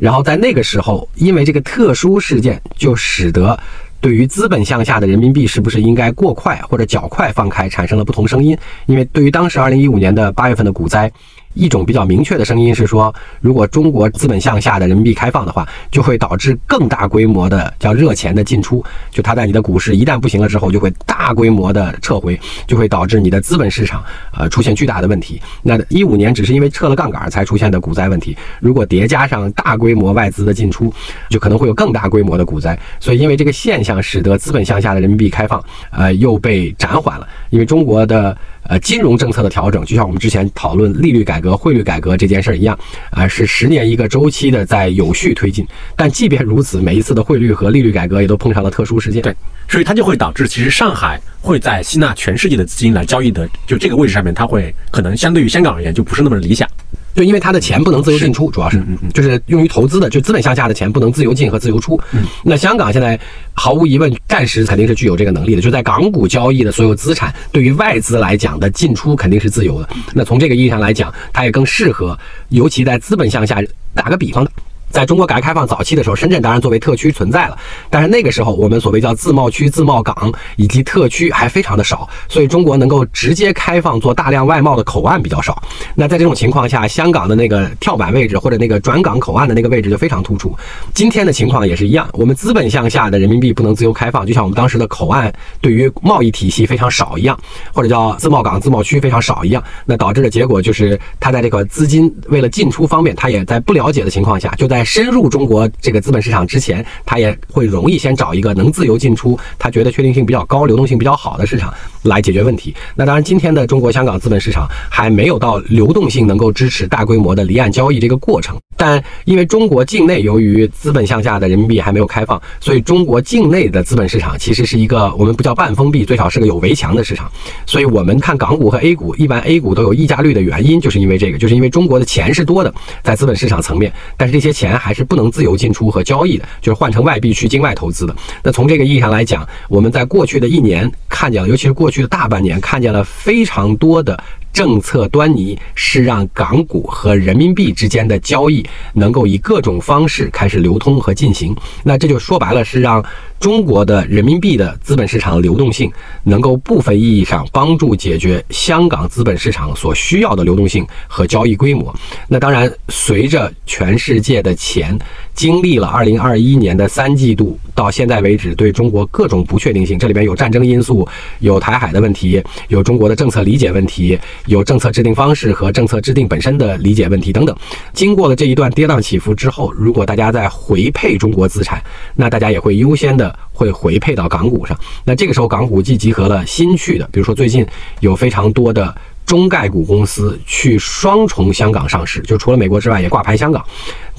然后在那个时候，因为这个特殊事件，就使得。对于资本向下的人民币是不是应该过快或者较快放开，产生了不同声音。因为对于当时二零一五年的八月份的股灾，一种比较明确的声音是说，如果中国资本向下的人民币开放的话，就会导致更大规模的叫热钱的进出。就它在你的股市一旦不行了之后，就会大规模的撤回，就会导致你的资本市场呃出现巨大的问题。那一五年只是因为撤了杠杆才出现的股灾问题，如果叠加上大规模外资的进出，就可能会有更大规模的股灾。所以因为这个现象，使得资本向下的人民币开放呃又被暂缓了。因为中国的呃金融政策的调整，就像我们之前讨论利率改革、汇率改革这件事儿一样，啊、是十年一个周期的在有序推进。但即便如此，每一次的汇率和利率改革也都碰上了特殊事件。对，所以它就会导致，其实上海会在吸纳全世界的资金来交易的，就这个位置上面，它会可能相对于香港而言就不是那么理想。就因为它的钱不能自由进出，主要是就是用于投资的，就资本向下的钱不能自由进和自由出。那香港现在毫无疑问，暂时肯定是具有这个能力的，就在港股交易的所有资产，对于外资来讲的进出肯定是自由的。那从这个意义上来讲，它也更适合，尤其在资本向下。打个比方。在中国改革开放早期的时候，深圳当然作为特区存在了，但是那个时候我们所谓叫自贸区、自贸港以及特区还非常的少，所以中国能够直接开放做大量外贸的口岸比较少。那在这种情况下，香港的那个跳板位置或者那个转港口岸的那个位置就非常突出。今天的情况也是一样，我们资本向下的人民币不能自由开放，就像我们当时的口岸对于贸易体系非常少一样，或者叫自贸港、自贸区非常少一样，那导致的结果就是它在这个资金为了进出方面，它也在不了解的情况下就在。深入中国这个资本市场之前，他也会容易先找一个能自由进出、他觉得确定性比较高、流动性比较好的市场来解决问题。那当然，今天的中国香港资本市场还没有到流动性能够支持大规模的离岸交易这个过程。但因为中国境内由于资本向下的人民币还没有开放，所以中国境内的资本市场其实是一个我们不叫半封闭，最少是个有围墙的市场。所以我们看港股和 A 股，一般 A 股都有溢价率的原因，就是因为这个，就是因为中国的钱是多的，在资本市场层面，但是这些钱还是不能自由进出和交易的，就是换成外币去境外投资的。那从这个意义上来讲，我们在过去的一年看见了，尤其是过去的大半年，看见了非常多的。政策端倪是让港股和人民币之间的交易能够以各种方式开始流通和进行，那这就说白了是让。中国的人民币的资本市场流动性，能够部分意义上帮助解决香港资本市场所需要的流动性和交易规模。那当然，随着全世界的钱经历了二零二一年的三季度到现在为止对中国各种不确定性，这里边有战争因素，有台海的问题，有中国的政策理解问题，有政策制定方式和政策制定本身的理解问题等等。经过了这一段跌宕起伏之后，如果大家在回配中国资产，那大家也会优先的。会回配到港股上，那这个时候港股既集合了新去的，比如说最近有非常多的中概股公司去双重香港上市，就除了美国之外也挂牌香港。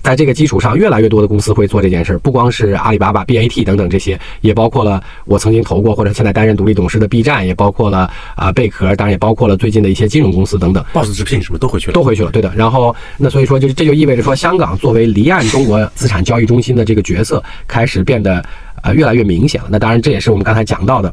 在这个基础上，越来越多的公司会做这件事儿，不光是阿里巴巴、BAT 等等这些，也包括了我曾经投过或者现在担任独立董事的 B 站，也包括了啊贝壳，当然也包括了最近的一些金融公司等等。Boss 直聘什么都回去了，都回去了。对的。然后那所以说，就这就意味着说，香港作为离岸中国资产交易中心的这个角色开始变得。呃，越来越明显了。那当然，这也是我们刚才讲到的。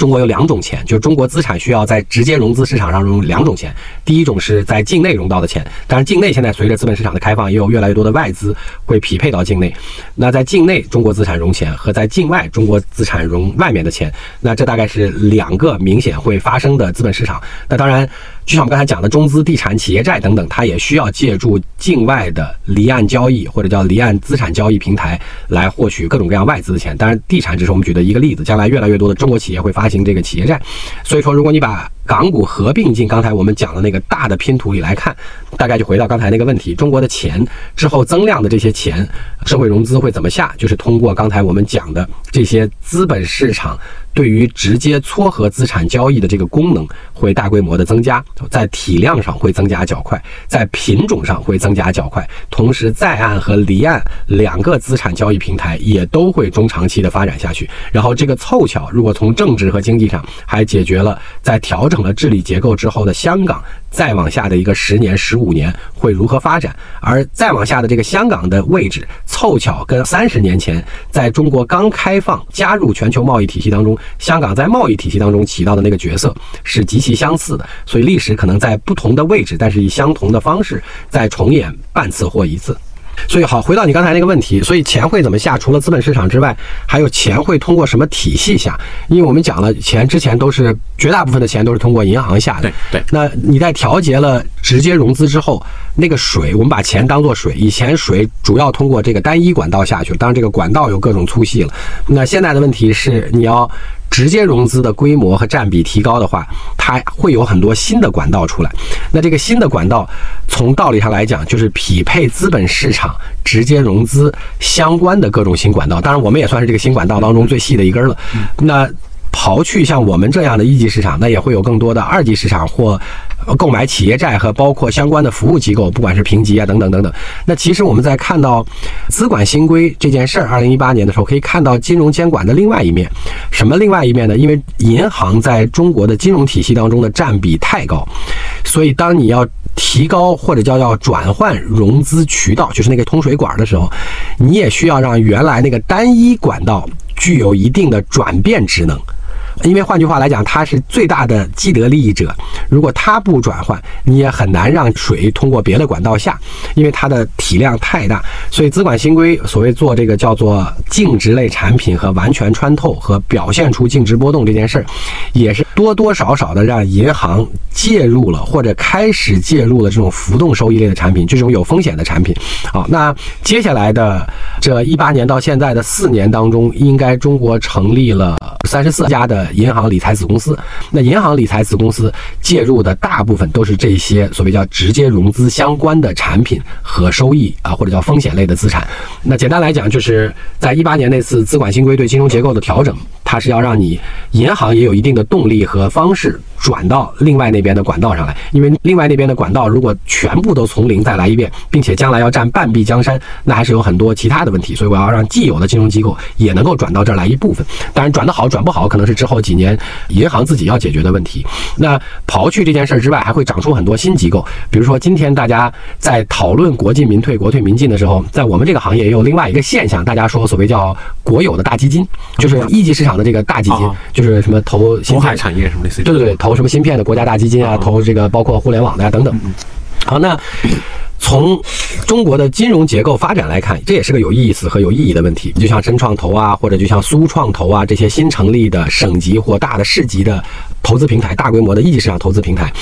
中国有两种钱，就是中国资产需要在直接融资市场上融两种钱。第一种是在境内融到的钱，但是境内现在随着资本市场的开放，也有越来越多的外资会匹配到境内。那在境内中国资产融钱和在境外中国资产融外面的钱，那这大概是两个明显会发生的资本市场。那当然。就像我们刚才讲的，中资、地产、企业债等等，它也需要借助境外的离岸交易或者叫离岸资产交易平台来获取各种各样外资的钱。当然，地产只是我们举的一个例子，将来越来越多的中国企业会发行这个企业债。所以说，如果你把港股合并进刚才我们讲的那个大的拼图里来看，大概就回到刚才那个问题：中国的钱之后增量的这些钱，社会融资会怎么下？就是通过刚才我们讲的这些资本市场。对于直接撮合资产交易的这个功能会大规模的增加，在体量上会增加较快，在品种上会增加较快，同时在岸和离岸两个资产交易平台也都会中长期的发展下去。然后这个凑巧，如果从政治和经济上还解决了，在调整了治理结构之后的香港。再往下的一个十年、十五年会如何发展？而再往下的这个香港的位置，凑巧跟三十年前在中国刚开放、加入全球贸易体系当中，香港在贸易体系当中起到的那个角色是极其相似的。所以历史可能在不同的位置，但是以相同的方式再重演半次或一次。所以好，回到你刚才那个问题，所以钱会怎么下？除了资本市场之外，还有钱会通过什么体系下？因为我们讲了，钱之前都是绝大部分的钱都是通过银行下的。对对。那你在调节了直接融资之后，那个水，我们把钱当做水，以前水主要通过这个单一管道下去，当然这个管道有各种粗细了。那现在的问题是，你要。直接融资的规模和占比提高的话，它会有很多新的管道出来。那这个新的管道，从道理上来讲，就是匹配资本市场直接融资相关的各种新管道。当然，我们也算是这个新管道当中最细的一根了。那刨去像我们这样的一级市场，那也会有更多的二级市场或。购买企业债和包括相关的服务机构，不管是评级啊等等等等。那其实我们在看到资管新规这件事儿，二零一八年的时候，可以看到金融监管的另外一面。什么另外一面呢？因为银行在中国的金融体系当中的占比太高，所以当你要提高或者叫要转换融资渠道，就是那个通水管的时候，你也需要让原来那个单一管道具有一定的转变职能。因为换句话来讲，它是最大的既得利益者。如果它不转换，你也很难让水通过别的管道下，因为它的体量太大。所以资管新规所谓做这个叫做净值类产品和完全穿透和表现出净值波动这件事儿，也是多多少少的让银行介入了或者开始介入了这种浮动收益类的产品，这种有风险的产品。好，那接下来的这一八年到现在的四年当中，应该中国成立了三十四家的。银行理财子公司，那银行理财子公司介入的大部分都是这些所谓叫直接融资相关的产品和收益啊，或者叫风险类的资产。那简单来讲，就是在一八年那次资管新规对金融结构的调整，它是要让你银行也有一定的动力和方式转到另外那边的管道上来，因为另外那边的管道如果全部都从零再来一遍，并且将来要占半壁江山，那还是有很多其他的问题。所以我要让既有的金融机构也能够转到这儿来一部分。当然，转得好转不好，可能是之后。几年，银行自己要解决的问题。那刨去这件事儿之外，还会长出很多新机构。比如说，今天大家在讨论国进民退、国退民进的时候，在我们这个行业也有另外一个现象，大家说所谓叫国有的大基金，就是一级市场的这个大基金，就是什么投芯片产业什么类似。对对对，投什么芯片的国家大基金啊，投这个包括互联网的呀等等。好，那。从中国的金融结构发展来看，这也是个有意思和有意义的问题。就像深创投啊，或者就像苏创投啊这些新成立的省级或大的市级的投资平台、大规模的一级市场投资平台，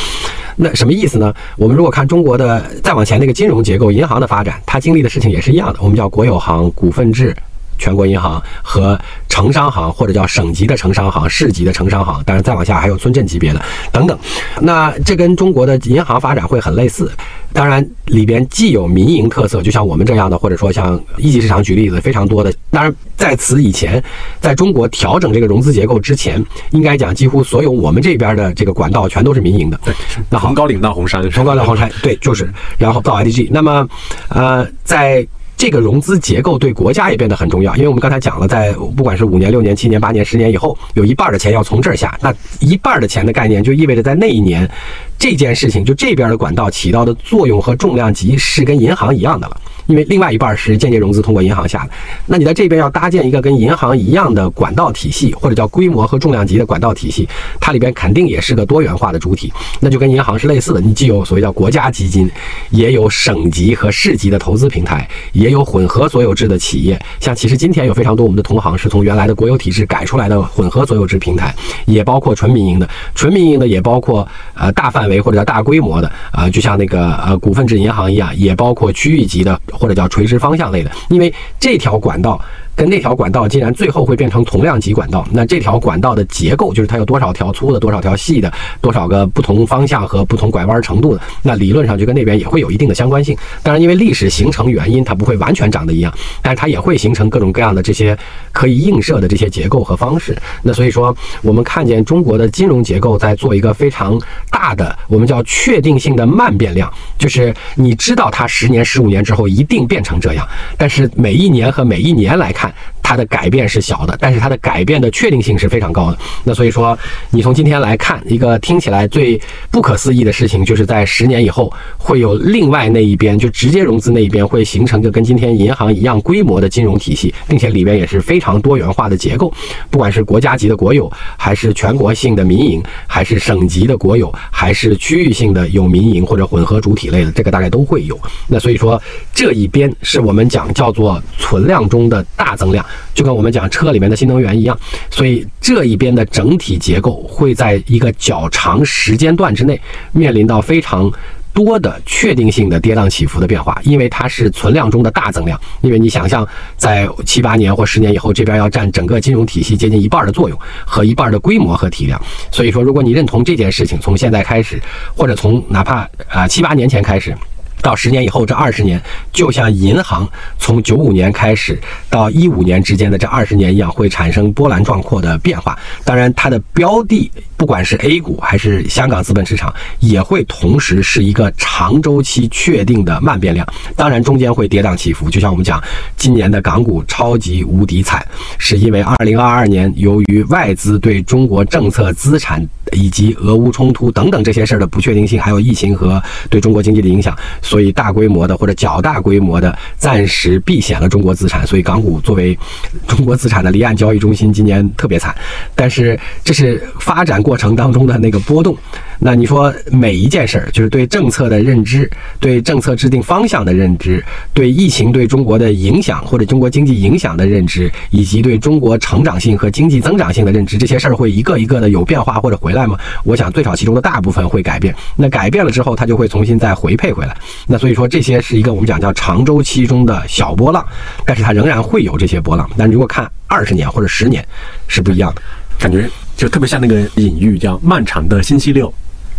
那什么意思呢？我们如果看中国的再往前那个金融结构、银行的发展，它经历的事情也是一样的。我们叫国有行、股份制。全国银行和城商行，或者叫省级的城商行、市级的城商行，当然再往下还有村镇级别的等等。那这跟中国的银行发展会很类似。当然里边既有民营特色，就像我们这样的，或者说像一级市场举例子非常多的。当然在此以前，在中国调整这个融资结构之前，应该讲几乎所有我们这边的这个管道全都是民营的。对，那红高岭到红山，从高岭到红山，对，就是，然后到 IDG。那么，呃，在这个融资结构对国家也变得很重要，因为我们刚才讲了，在不管是五年、六年、七年、八年、十年以后，有一半的钱要从这儿下，那一半的钱的概念就意味着在那一年，这件事情就这边的管道起到的作用和重量级是跟银行一样的了。因为另外一半是间接融资通过银行下的，那你在这边要搭建一个跟银行一样的管道体系，或者叫规模和重量级的管道体系，它里边肯定也是个多元化的主体，那就跟银行是类似的。你既有所谓叫国家基金，也有省级和市级的投资平台，也有混合所有制的企业。像其实今天有非常多我们的同行是从原来的国有体制改出来的混合所有制平台，也包括纯民营的，纯民营的也包括呃大范围或者叫大规模的啊，就像那个呃股份制银行一样，也包括区域级的。或者叫垂直方向类的，因为这条管道。跟那条管道既然最后会变成同量级管道，那这条管道的结构就是它有多少条粗的，多少条细的，多少个不同方向和不同拐弯程度的，那理论上就跟那边也会有一定的相关性。当然，因为历史形成原因，它不会完全长得一样，但是它也会形成各种各样的这些可以映射的这些结构和方式。那所以说，我们看见中国的金融结构在做一个非常大的，我们叫确定性的慢变量，就是你知道它十年、十五年之后一定变成这样，但是每一年和每一年来看。它的改变是小的，但是它的改变的确定性是非常高的。那所以说，你从今天来看，一个听起来最不可思议的事情，就是在十年以后，会有另外那一边，就直接融资那一边，会形成一个跟今天银行一样规模的金融体系，并且里边也是非常多元化的结构，不管是国家级的国有，还是全国性的民营，还是省级的国有，还是区域性的有民营或者混合主体类的，这个大概都会有。那所以说，这一边是我们讲叫做存量中的大增量。就跟我们讲车里面的新能源一样，所以这一边的整体结构会在一个较长时间段之内面临到非常多的确定性的跌宕起伏的变化，因为它是存量中的大增量。因为你想象，在七八年或十年以后，这边要占整个金融体系接近一半的作用和一半的规模和体量。所以说，如果你认同这件事情，从现在开始，或者从哪怕啊七八年前开始。到十年以后，这二十年就像银行从九五年开始到一五年之间的这二十年一样，会产生波澜壮阔的变化。当然，它的标的不管是 A 股还是香港资本市场，也会同时是一个长周期确定的慢变量。当然，中间会跌宕起伏。就像我们讲，今年的港股超级无敌惨，是因为二零二二年由于外资对中国政策、资产以及俄乌冲突等等这些事儿的不确定性，还有疫情和对中国经济的影响。所以大规模的或者较大规模的暂时避险了中国资产，所以港股作为中国资产的离岸交易中心，今年特别惨。但是这是发展过程当中的那个波动。那你说每一件事儿，就是对政策的认知、对政策制定方向的认知、对疫情对中国的影响或者中国经济影响的认知，以及对中国成长性和经济增长性的认知，这些事儿会一个一个的有变化或者回来吗？我想最少其中的大部分会改变。那改变了之后，它就会重新再回配回来。那所以说，这些是一个我们讲叫长周期中的小波浪，但是它仍然会有这些波浪。但如果看二十年或者十年，是不一样的。感觉就特别像那个隐喻，叫漫长的星期六，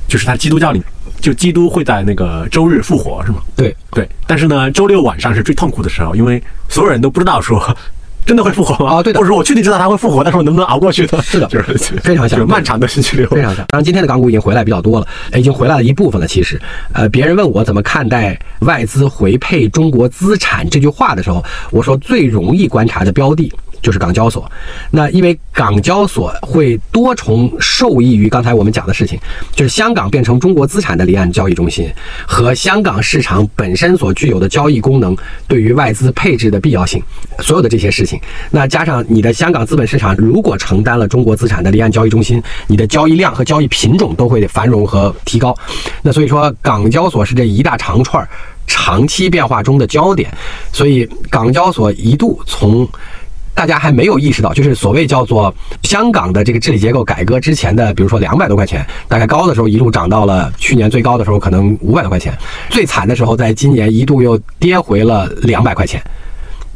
就是他基督教里，就基督会在那个周日复活，是吗？对对。但是呢，周六晚上是最痛苦的时候，因为所有人都不知道说真的会复活吗？啊，对的。或者说我确定知道他会复活，但是我能不能熬过去呢？是的，就是非常像漫长的星期六，非常像。当然，今天的港股已经回来比较多了，已经回来了一部分了。其实，呃，别人问我怎么看待外资回配中国资产这句话的时候，我说最容易观察的标的。就是港交所，那因为港交所会多重受益于刚才我们讲的事情，就是香港变成中国资产的离岸交易中心，和香港市场本身所具有的交易功能对于外资配置的必要性，所有的这些事情，那加上你的香港资本市场如果承担了中国资产的离岸交易中心，你的交易量和交易品种都会繁荣和提高，那所以说港交所是这一大长串长期变化中的焦点，所以港交所一度从。大家还没有意识到，就是所谓叫做香港的这个治理结构改革之前的，比如说两百多块钱，大概高的时候一路涨到了去年最高的时候可能五百多块钱，最惨的时候在今年一度又跌回了两百块钱。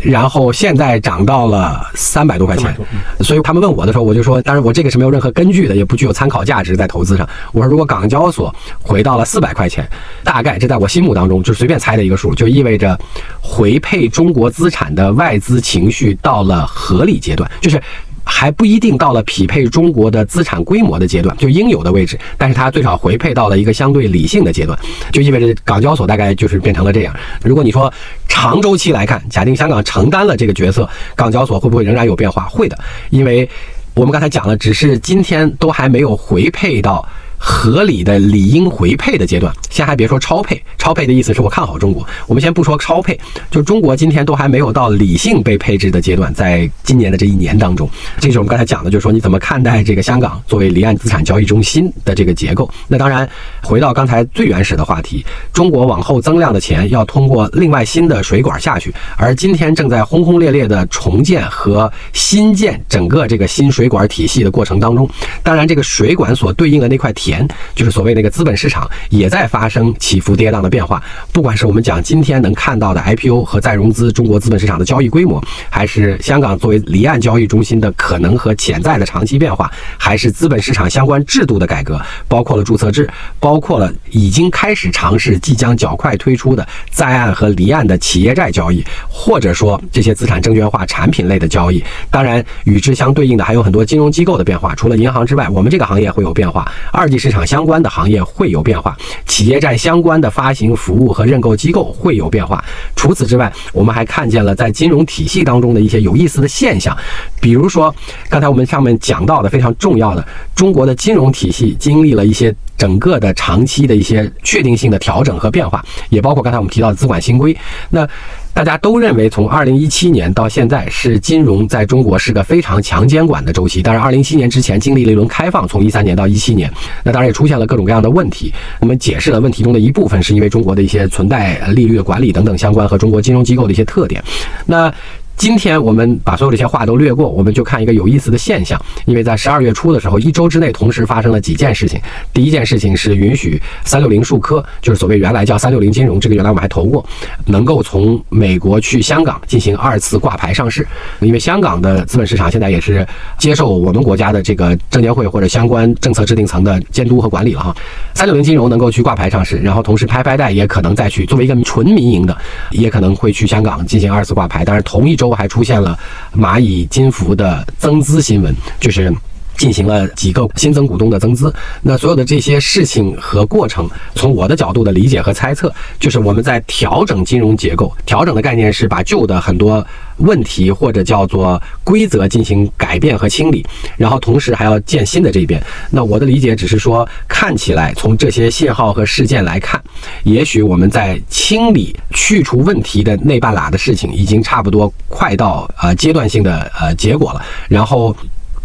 然后现在涨到了三百多块钱，所以他们问我的时候，我就说，当然我这个是没有任何根据的，也不具有参考价值在投资上。我说，如果港交所回到了四百块钱，大概这在我心目当中就随便猜的一个数，就意味着回配中国资产的外资情绪到了合理阶段，就是。还不一定到了匹配中国的资产规模的阶段，就应有的位置，但是它最少回配到了一个相对理性的阶段，就意味着港交所大概就是变成了这样。如果你说长周期来看，假定香港承担了这个角色，港交所会不会仍然有变化？会的，因为我们刚才讲了，只是今天都还没有回配到。合理的理应回配的阶段，先还别说超配，超配的意思是我看好中国。我们先不说超配，就中国今天都还没有到理性被配置的阶段，在今年的这一年当中，这是我们刚才讲的，就是说你怎么看待这个香港作为离岸资产交易中心的这个结构？那当然，回到刚才最原始的话题，中国往后增量的钱要通过另外新的水管下去，而今天正在轰轰烈烈的重建和新建整个这个新水管体系的过程当中，当然这个水管所对应的那块铁。就是所谓那个资本市场也在发生起伏跌宕的变化，不管是我们讲今天能看到的 IPO 和再融资，中国资本市场的交易规模，还是香港作为离岸交易中心的可能和潜在的长期变化，还是资本市场相关制度的改革，包括了注册制，包括了已经开始尝试、即将较快推出的在岸和离岸的企业债交易，或者说这些资产证券化产品类的交易。当然，与之相对应的还有很多金融机构的变化，除了银行之外，我们这个行业会有变化。二级市场相关的行业会有变化，企业债相关的发行服务和认购机构会有变化。除此之外，我们还看见了在金融体系当中的一些有意思的现象，比如说刚才我们上面讲到的非常重要的，中国的金融体系经历了一些整个的长期的一些确定性的调整和变化，也包括刚才我们提到的资管新规。那大家都认为，从二零一七年到现在，是金融在中国是个非常强监管的周期。当然，二零一七年之前经历了一轮开放，从一三年到一七年，那当然也出现了各种各样的问题。我们解释了问题中的一部分，是因为中国的一些存贷利率的管理等等相关和中国金融机构的一些特点。那今天我们把所有这些话都略过，我们就看一个有意思的现象。因为在十二月初的时候，一周之内同时发生了几件事情。第一件事情是允许三六零数科，就是所谓原来叫三六零金融，这个原来我们还投过，能够从美国去香港进行二次挂牌上市。因为香港的资本市场现在也是接受我们国家的这个证监会或者相关政策制定层的监督和管理了哈。三六零金融能够去挂牌上市，然后同时拍拍贷也可能再去作为一个纯民营的，也可能会去香港进行二次挂牌。但是同一周周还出现了蚂蚁金服的增资新闻，就是进行了几个新增股东的增资。那所有的这些事情和过程，从我的角度的理解和猜测，就是我们在调整金融结构。调整的概念是把旧的很多问题或者叫做规则进行改变和清理，然后同时还要建新的这边。那我的理解只是说，看起来从这些信号和事件来看，也许我们在清理去除问题的那半拉的事情，已经差不多快到呃阶段性的呃结果了，然后。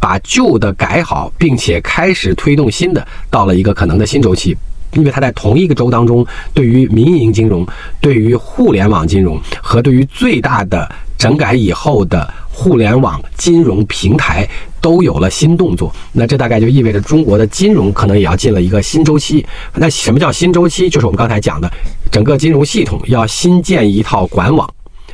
把旧的改好，并且开始推动新的，到了一个可能的新周期。因为它在同一个周当中，对于民营金融、对于互联网金融和对于最大的整改以后的互联网金融平台都有了新动作。那这大概就意味着中国的金融可能也要进了一个新周期。那什么叫新周期？就是我们刚才讲的，整个金融系统要新建一套管网。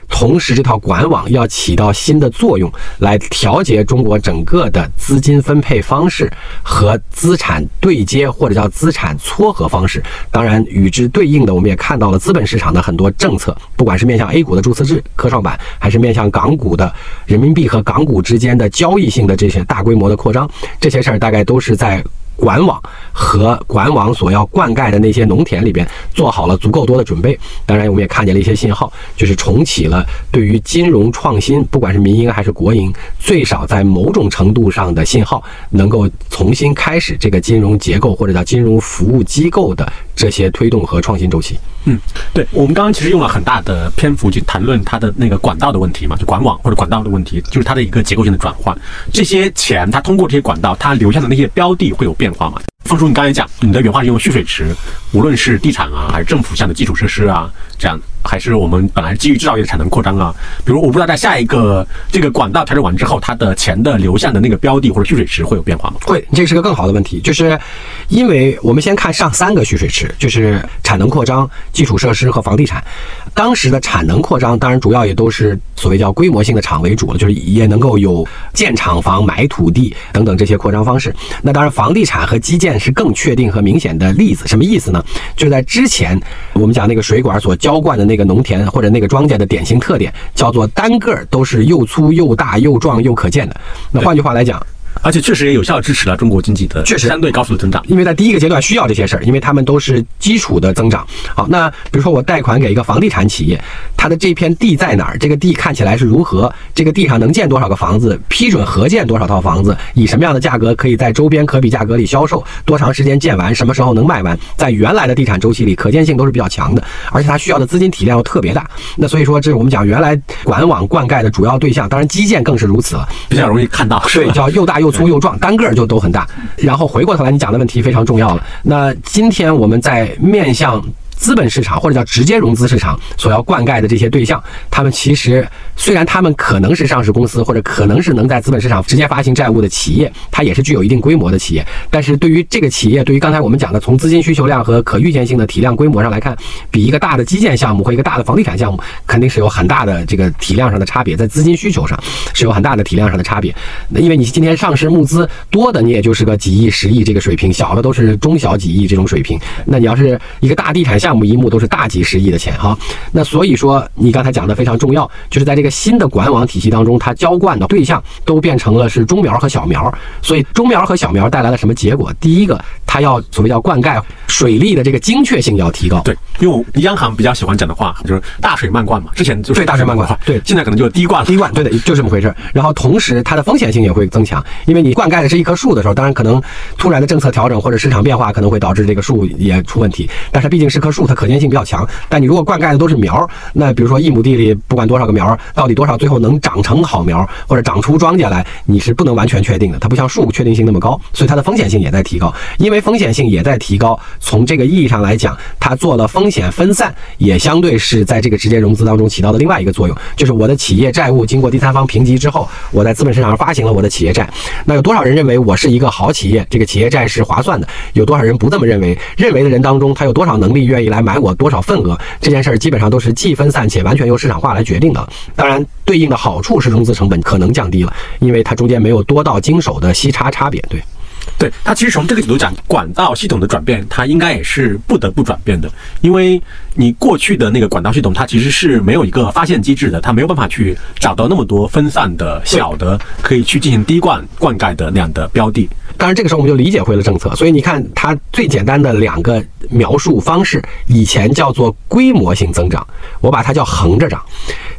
同时，这套管网要起到新的作用，来调节中国整个的资金分配方式和资产对接或者叫资产撮合方式。当然，与之对应的，我们也看到了资本市场的很多政策，不管是面向 A 股的注册制科创板，还是面向港股的人民币和港股之间的交易性的这些大规模的扩张，这些事儿大概都是在。管网和管网所要灌溉的那些农田里边做好了足够多的准备。当然，我们也看见了一些信号，就是重启了对于金融创新，不管是民营还是国营，最少在某种程度上的信号，能够重新开始这个金融结构或者叫金融服务机构的这些推动和创新周期。嗯，对，我们刚刚其实用了很大的篇幅去谈论它的那个管道的问题嘛，就管网或者管道的问题，就是它的一个结构性的转换。这些钱它通过这些管道，它留下的那些标的会有变化吗？方叔，你刚才讲你的原话是用蓄水池，无论是地产啊，还是政府项的基础设施啊，这样。还是我们本来基于制造业的产能扩张啊，比如我不知道在下一个这个管道调整完之后，它的钱的流向的那个标的或者蓄水池会有变化吗？会，这是个更好的问题，就是因为我们先看上三个蓄水池，就是产能扩张、基础设施和房地产。当时的产能扩张，当然主要也都是所谓叫规模性的厂为主了，就是也能够有建厂房、买土地等等这些扩张方式。那当然，房地产和基建是更确定和明显的例子。什么意思呢？就在之前我们讲那个水管所浇灌的那。那个农田或者那个庄稼的典型特点叫做单个都是又粗又大又壮又可见的。那换句话来讲。而且确实也有效支持了中国经济的确实相对高速的增长，因为在第一个阶段需要这些事儿，因为他们都是基础的增长。好，那比如说我贷款给一个房地产企业，它的这片地在哪儿？这个地看起来是如何？这个地上能建多少个房子？批准合建多少套房子？以什么样的价格可以在周边可比价格里销售？多长时间建完？什么时候能卖完？在原来的地产周期里，可见性都是比较强的，而且它需要的资金体量又特别大。那所以说，这是我们讲原来管网灌溉的主要对象，当然基建更是如此了，比较容易看到，对，叫又大又粗又壮，单个。就都很大，然后回过头来，你讲的问题非常重要了。那今天我们在面向。资本市场或者叫直接融资市场所要灌溉的这些对象，他们其实虽然他们可能是上市公司或者可能是能在资本市场直接发行债务的企业，它也是具有一定规模的企业。但是对于这个企业，对于刚才我们讲的从资金需求量和可预见性的体量规模上来看，比一个大的基建项目或一个大的房地产项目肯定是有很大的这个体量上的差别，在资金需求上是有很大的体量上的差别。那因为你今天上市募资多的，你也就是个几亿、十亿这个水平，小的都是中小几亿这种水平。那你要是一个大地产项，目一目都是大几十亿的钱哈，那所以说你刚才讲的非常重要，就是在这个新的管网体系当中，它浇灌的对象都变成了是中苗和小苗，所以中苗和小苗带来了什么结果？第一个，它要所谓叫灌溉水利的这个精确性要提高。对，因为央行比较喜欢讲的话就是大水漫灌嘛，之前就是对大水漫灌，对，现在可能就是滴灌了，滴灌，对的，就这么回事。然后同时它的风险性也会增强，因为你灌溉的是一棵树的时候，当然可能突然的政策调整或者市场变化可能会导致这个树也出问题，但是毕竟是棵树，它可见性比较强。但你如果灌溉的都是苗，那比如说一亩地里不管多少个苗，到底多少最后能长成好苗或者长出庄稼来，你是不能完全确定的。它不像树确定性那么高，所以它的风险性也在提高。因为风险性也在提高。从这个意义上来讲，它做了风险分散，也相对是在这个直接融资当中起到的另外一个作用，就是我的企业债务经过第三方评级之后，我在资本市场上发行了我的企业债。那有多少人认为我是一个好企业，这个企业债是划算的？有多少人不这么认为？认为的人当中，他有多少能力愿意你来买我多少份额？这件事儿基本上都是既分散且完全由市场化来决定的。当然，对应的好处是融资成本可能降低了，因为它中间没有多到经手的息差差别。对。对它其实从这个角度讲，管道系统的转变，它应该也是不得不转变的，因为你过去的那个管道系统，它其实是没有一个发现机制的，它没有办法去找到那么多分散的小的可以去进行滴灌灌溉的那样的标的。当然，这个时候我们就理解回了政策，所以你看它最简单的两个描述方式，以前叫做规模性增长，我把它叫横着涨；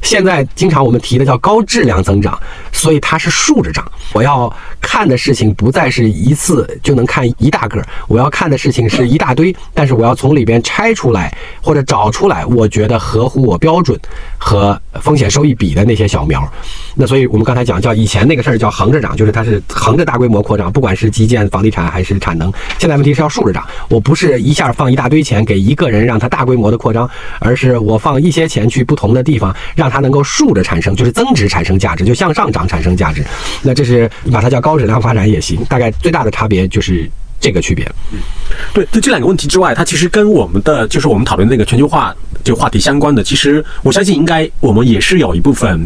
现在经常我们提的叫高质量增长，所以它是竖着涨。我要看的事情不再是一次就能看一大个，我要看的事情是一大堆，但是我要从里边拆出来或者找出来，我觉得合乎我标准和风险收益比的那些小苗。那所以我们刚才讲叫以前那个事儿叫横着涨，就是它是横着大规模扩张，不管是。是基建、房地产还是产能？现在问题是要竖着涨。我不是一下放一大堆钱给一个人让他大规模的扩张，而是我放一些钱去不同的地方，让它能够竖着产生，就是增值产生价值，就向上涨产生价值。那这是你把它叫高质量发展也行。大概最大的差别就是这个区别。嗯，对。就这两个问题之外，它其实跟我们的就是我们讨论那个全球化这个话题相关的，其实我相信应该我们也是有一部分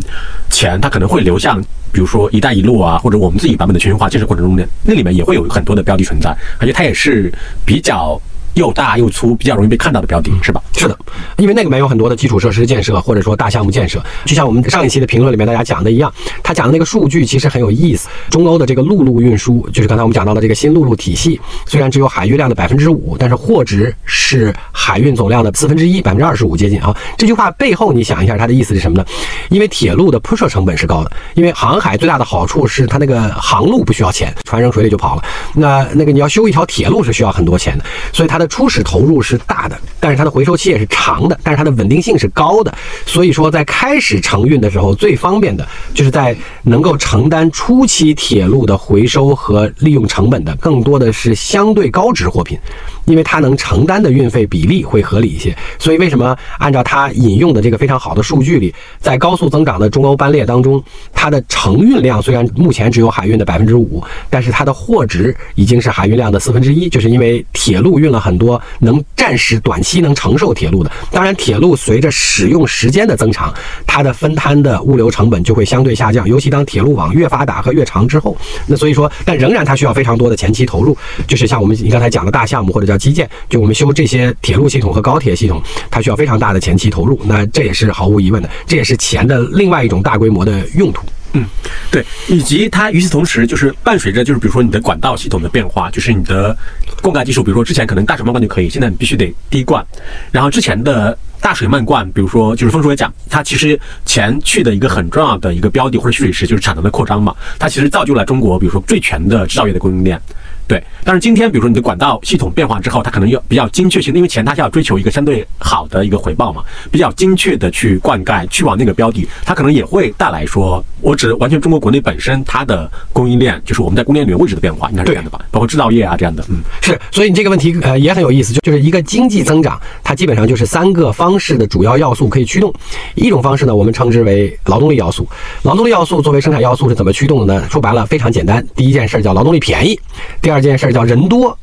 钱，它可能会流向。比如说“一带一路”啊，或者我们自己版本的全球化建设过程中的，那里面也会有很多的标的存在，而且它也是比较。又大又粗，比较容易被看到的标的，是吧？是的，因为那个没有很多的基础设施建设，或者说大项目建设。就像我们上一期的评论里面大家讲的一样，他讲的那个数据其实很有意思。中欧的这个陆路运输，就是刚才我们讲到的这个新陆路体系，虽然只有海运量的百分之五，但是货值是海运总量的四分之一，百分之二十五接近啊。这句话背后，你想一下，它的意思是什么呢？因为铁路的铺设成本是高的，因为航海最大的好处是它那个航路不需要钱，船扔水里就跑了。那那个你要修一条铁路是需要很多钱的，所以它的初始投入是大的，但是它的回收期也是长的，但是它的稳定性是高的。所以说，在开始承运的时候，最方便的就是在能够承担初期铁路的回收和利用成本的，更多的是相对高值货品，因为它能承担的运费比例会合理一些。所以为什么按照它引用的这个非常好的数据里，在高速增长的中欧班列当中，它的承运量虽然目前只有海运的百分之五，但是它的货值已经是海运量的四分之一，就是因为铁路运了很很多。能暂时短期能承受铁路的，当然铁路随着使用时间的增长，它的分摊的物流成本就会相对下降。尤其当铁路网越发达和越长之后，那所以说，但仍然它需要非常多的前期投入，就是像我们你刚才讲的大项目或者叫基建，就我们修这些铁路系统和高铁系统，它需要非常大的前期投入。那这也是毫无疑问的，这也是钱的另外一种大规模的用途。嗯，对，以及它与此同时，就是伴随着就是比如说你的管道系统的变化，就是你的灌溉技术，比如说之前可能大水漫灌就可以，现在你必须得滴灌，然后之前的大水漫灌，比如说就是丰叔也讲，它其实前去的一个很重要的一个标的或者蓄水池就是产能的扩张嘛，它其实造就了中国比如说最全的制造业的供应链。对，但是今天，比如说你的管道系统变化之后，它可能要比较精确性，因为钱它是要追求一个相对好的一个回报嘛，比较精确的去灌溉，去往那个标的，它可能也会带来说，我指完全中国国内本身它的供应链，就是我们在供应链里面位置的变化，应该是这样的吧？包括制造业啊这样的，嗯，是。所以你这个问题呃也很有意思，就就是一个经济增长，它基本上就是三个方式的主要要素可以驱动。一种方式呢，我们称之为劳动力要素。劳动力要素作为生产要素是怎么驱动的呢？说白了非常简单，第一件事叫劳动力便宜，第二。这件事叫人多，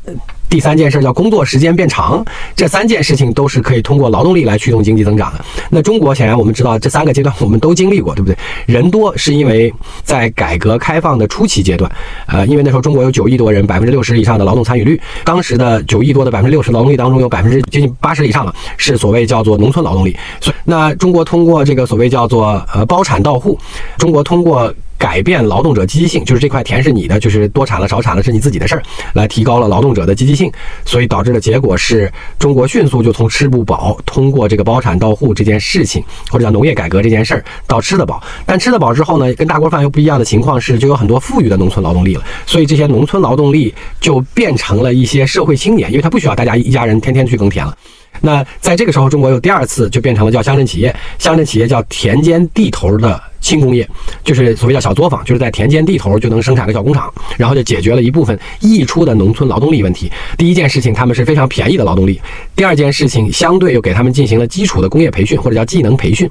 第三件事叫工作时间变长，这三件事情都是可以通过劳动力来驱动经济增长的。那中国显然我们知道这三个阶段我们都经历过，对不对？人多是因为在改革开放的初期阶段，呃，因为那时候中国有九亿多人，百分之六十以上的劳动参与率，当时的九亿多的百分之六十劳动力当中有百分之接近八十以上了是所谓叫做农村劳动力。所以那中国通过这个所谓叫做呃包产到户，中国通过。改变劳动者积极性，就是这块田是你的，就是多产了少产了是你自己的事儿，来提高了劳动者的积极性，所以导致的结果是中国迅速就从吃不饱，通过这个包产到户这件事情，或者叫农业改革这件事儿，到吃得饱。但吃得饱之后呢，跟大锅饭又不一样的情况是，就有很多富裕的农村劳动力了，所以这些农村劳动力就变成了一些社会青年，因为他不需要大家一家人天天去耕田了。那在这个时候，中国又第二次就变成了叫乡镇企业，乡镇企业叫田间地头的。轻工业，就是所谓叫小作坊，就是在田间地头就能生产个小工厂，然后就解决了一部分溢出的农村劳动力问题。第一件事情，他们是非常便宜的劳动力；第二件事情，相对又给他们进行了基础的工业培训或者叫技能培训；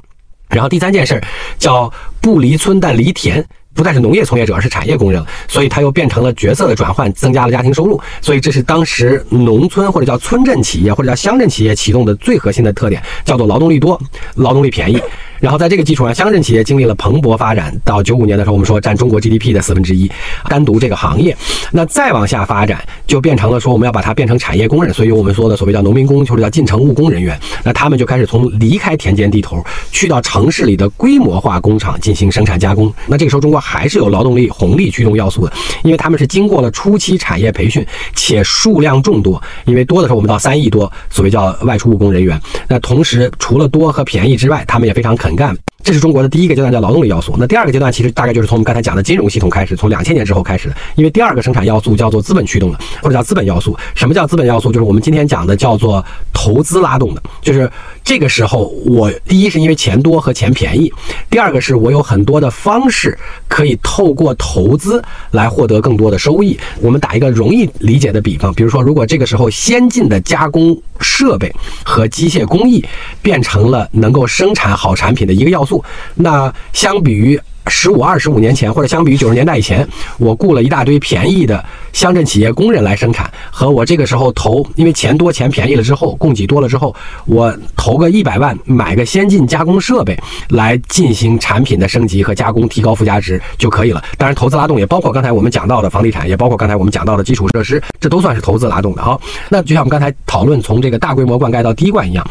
然后第三件事儿叫不离村但离田。不再是农业从业者，而是产业工人，所以他又变成了角色的转换，增加了家庭收入。所以这是当时农村或者叫村镇企业或者叫乡镇企业启动的最核心的特点，叫做劳动力多，劳动力便宜。然后在这个基础上，乡镇企业经历了蓬勃发展。到九五年的时候，我们说占中国 GDP 的四分之一，单独这个行业。那再往下发展，就变成了说我们要把它变成产业工人。所以我们说的所谓叫农民工，或者叫进城务工人员。那他们就开始从离开田间地头，去到城市里的规模化工厂进行生产加工。那这个时候，中国还是有劳动力红利驱动要素的，因为他们是经过了初期产业培训，且数量众多。因为多的时候，我们到三亿多，所谓叫外出务工人员。那同时，除了多和便宜之外，他们也非常肯很干。这是中国的第一个阶段，叫劳动力要素。那第二个阶段，其实大概就是从我们刚才讲的金融系统开始，从两千年之后开始的。因为第二个生产要素叫做资本驱动的，或者叫资本要素。什么叫资本要素？就是我们今天讲的叫做投资拉动的。就是这个时候，我第一是因为钱多和钱便宜，第二个是我有很多的方式可以透过投资来获得更多的收益。我们打一个容易理解的比方，比如说，如果这个时候先进的加工设备和机械工艺变成了能够生产好产品的一个要素。那相比于十五、二十五年前，或者相比于九十年代以前，我雇了一大堆便宜的乡镇企业工人来生产，和我这个时候投，因为钱多钱便宜了之后，供给多了之后，我投个一百万买个先进加工设备来进行产品的升级和加工，提高附加值就可以了。当然，投资拉动也包括刚才我们讲到的房地产，也包括刚才我们讲到的基础设施，这都算是投资拉动的。好，那就像我们刚才讨论从这个大规模灌溉到滴灌一样，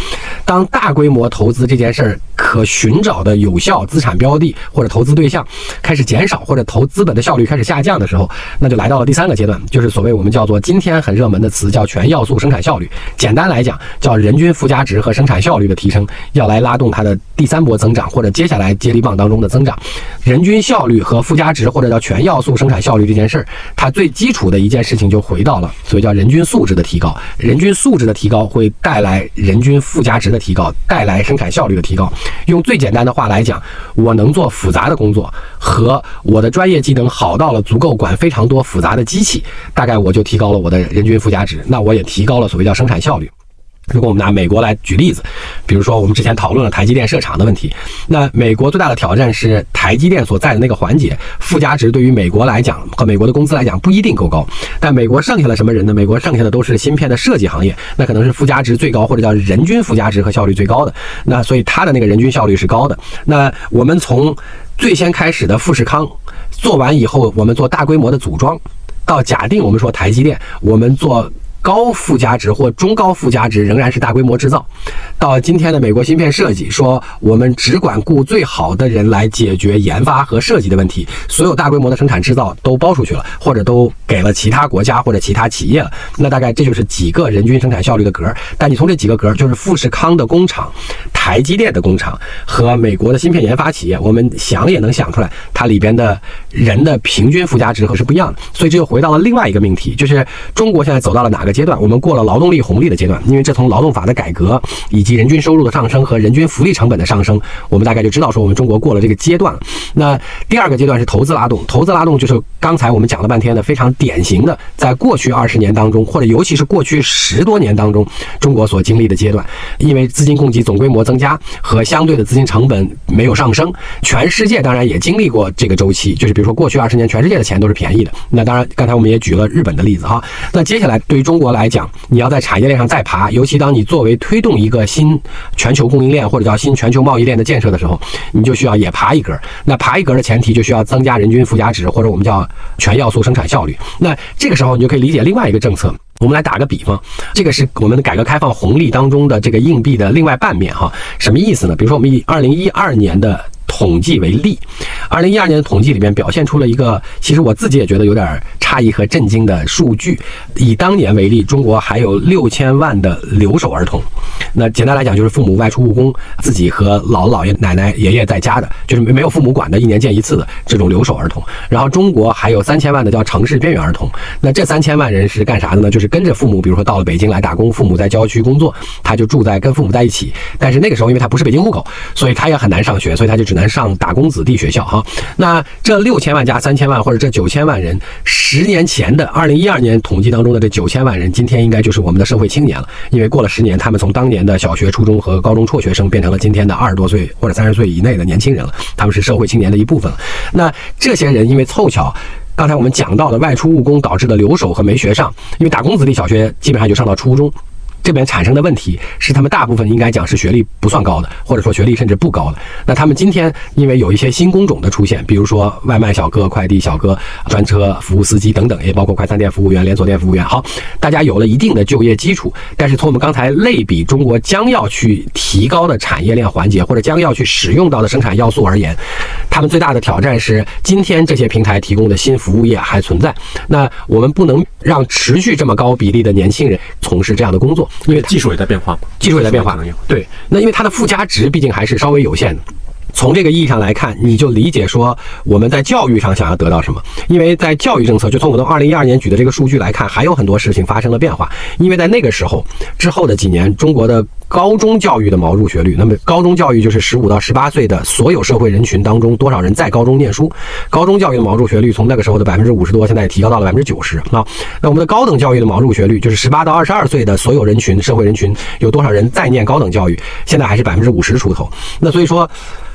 当大规模投资这件事儿可寻找的有效资产标的或者投资对。对象开始减少，或者投资本的效率开始下降的时候，那就来到了第三个阶段，就是所谓我们叫做今天很热门的词，叫全要素生产效率。简单来讲，叫人均附加值和生产效率的提升，要来拉动它的第三波增长，或者接下来接力棒当中的增长。人均效率和附加值，或者叫全要素生产效率这件事儿，它最基础的一件事情就回到了所以叫人均素质的提高。人均素质的提高会带来人均附加值的提高，带来生产效率的提高。用最简单的话来讲，我能做复杂的工。作做和我的专业技能好到了足够管非常多复杂的机器，大概我就提高了我的人均附加值，那我也提高了所谓叫生产效率。如果我们拿美国来举例子，比如说我们之前讨论了台积电设厂的问题，那美国最大的挑战是台积电所在的那个环节附加值对于美国来讲和美国的公司来讲不一定够高。但美国剩下了什么人呢？美国剩下的都是芯片的设计行业，那可能是附加值最高或者叫人均附加值和效率最高的。那所以它的那个人均效率是高的。那我们从最先开始的富士康做完以后，我们做大规模的组装，到假定我们说台积电，我们做。高附加值或中高附加值仍然是大规模制造，到今天的美国芯片设计说，我们只管雇最好的人来解决研发和设计的问题，所有大规模的生产制造都包出去了，或者都给了其他国家或者其他企业了。那大概这就是几个人均生产效率的格。但你从这几个格，就是富士康的工厂、台积电的工厂和美国的芯片研发企业，我们想也能想出来，它里边的人的平均附加值和是不一样的。所以这又回到了另外一个命题，就是中国现在走到了哪个？阶段，我们过了劳动力红利的阶段，因为这从劳动法的改革以及人均收入的上升和人均福利成本的上升，我们大概就知道说我们中国过了这个阶段了。那第二个阶段是投资拉动，投资拉动就是刚才我们讲了半天的非常典型的，在过去二十年当中，或者尤其是过去十多年当中，中国所经历的阶段，因为资金供给总规模增加和相对的资金成本没有上升，全世界当然也经历过这个周期，就是比如说过去二十年全世界的钱都是便宜的。那当然，刚才我们也举了日本的例子哈。那接下来对于中国。来讲，你要在产业链上再爬，尤其当你作为推动一个新全球供应链或者叫新全球贸易链的建设的时候，你就需要也爬一格。那爬一格的前提就需要增加人均附加值，或者我们叫全要素生产效率。那这个时候你就可以理解另外一个政策。我们来打个比方，这个是我们的改革开放红利当中的这个硬币的另外半面哈。什么意思呢？比如说我们以二零一二年的。统计为例，二零一二年的统计里面表现出了一个，其实我自己也觉得有点诧异和震惊的数据。以当年为例，中国还有六千万的留守儿童。那简单来讲，就是父母外出务工，自己和姥姥姥爷、奶奶、爷爷在家的，就是没没有父母管的，一年见一次的这种留守儿童。然后中国还有三千万的叫城市边缘儿童。那这三千万人是干啥的呢？就是跟着父母，比如说到了北京来打工，父母在郊区工作，他就住在跟父母在一起。但是那个时候，因为他不是北京户口，所以他也很难上学，所以他就只能。上打工子弟学校哈。那这六千万加三千万，或者这九千万人，十年前的二零一二年统计当中的这九千万人，今天应该就是我们的社会青年了。因为过了十年，他们从当年的小学、初中和高中辍学生，变成了今天的二十多岁或者三十岁以内的年轻人了。他们是社会青年的一部分了。那这些人因为凑巧。刚才我们讲到的外出务工导致的留守和没学上，因为打工子弟小学基本上就上到初中。这边产生的问题是，他们大部分应该讲是学历不算高的，或者说学历甚至不高的。那他们今天因为有一些新工种的出现，比如说外卖小哥、快递小哥、专车服务司机等等，也包括快餐店服务员、连锁店服务员。好，大家有了一定的就业基础，但是从我们刚才类比中国将要去提高的产业链环节，或者将要去使用到的生产要素而言，他们最大的挑战是，今天这些平台提供的新服务业还存在。那我们不能让持续这么高比例的年轻人从事这样的工作。因为技术也在变化嘛，技术也在变化，对。那因为它的附加值毕竟还是稍微有限的。从这个意义上来看，你就理解说我们在教育上想要得到什么？因为在教育政策，就从我们二零一二年举的这个数据来看，还有很多事情发生了变化。因为在那个时候之后的几年，中国的高中教育的毛入学率，那么高中教育就是十五到十八岁的所有社会人群当中多少人在高中念书？高中教育的毛入学率从那个时候的百分之五十多，现在也提高到了百分之九十啊。那我们的高等教育的毛入学率，就是十八到二十二岁的所有人群社会人群有多少人在念高等教育？现在还是百分之五十出头。那所以说。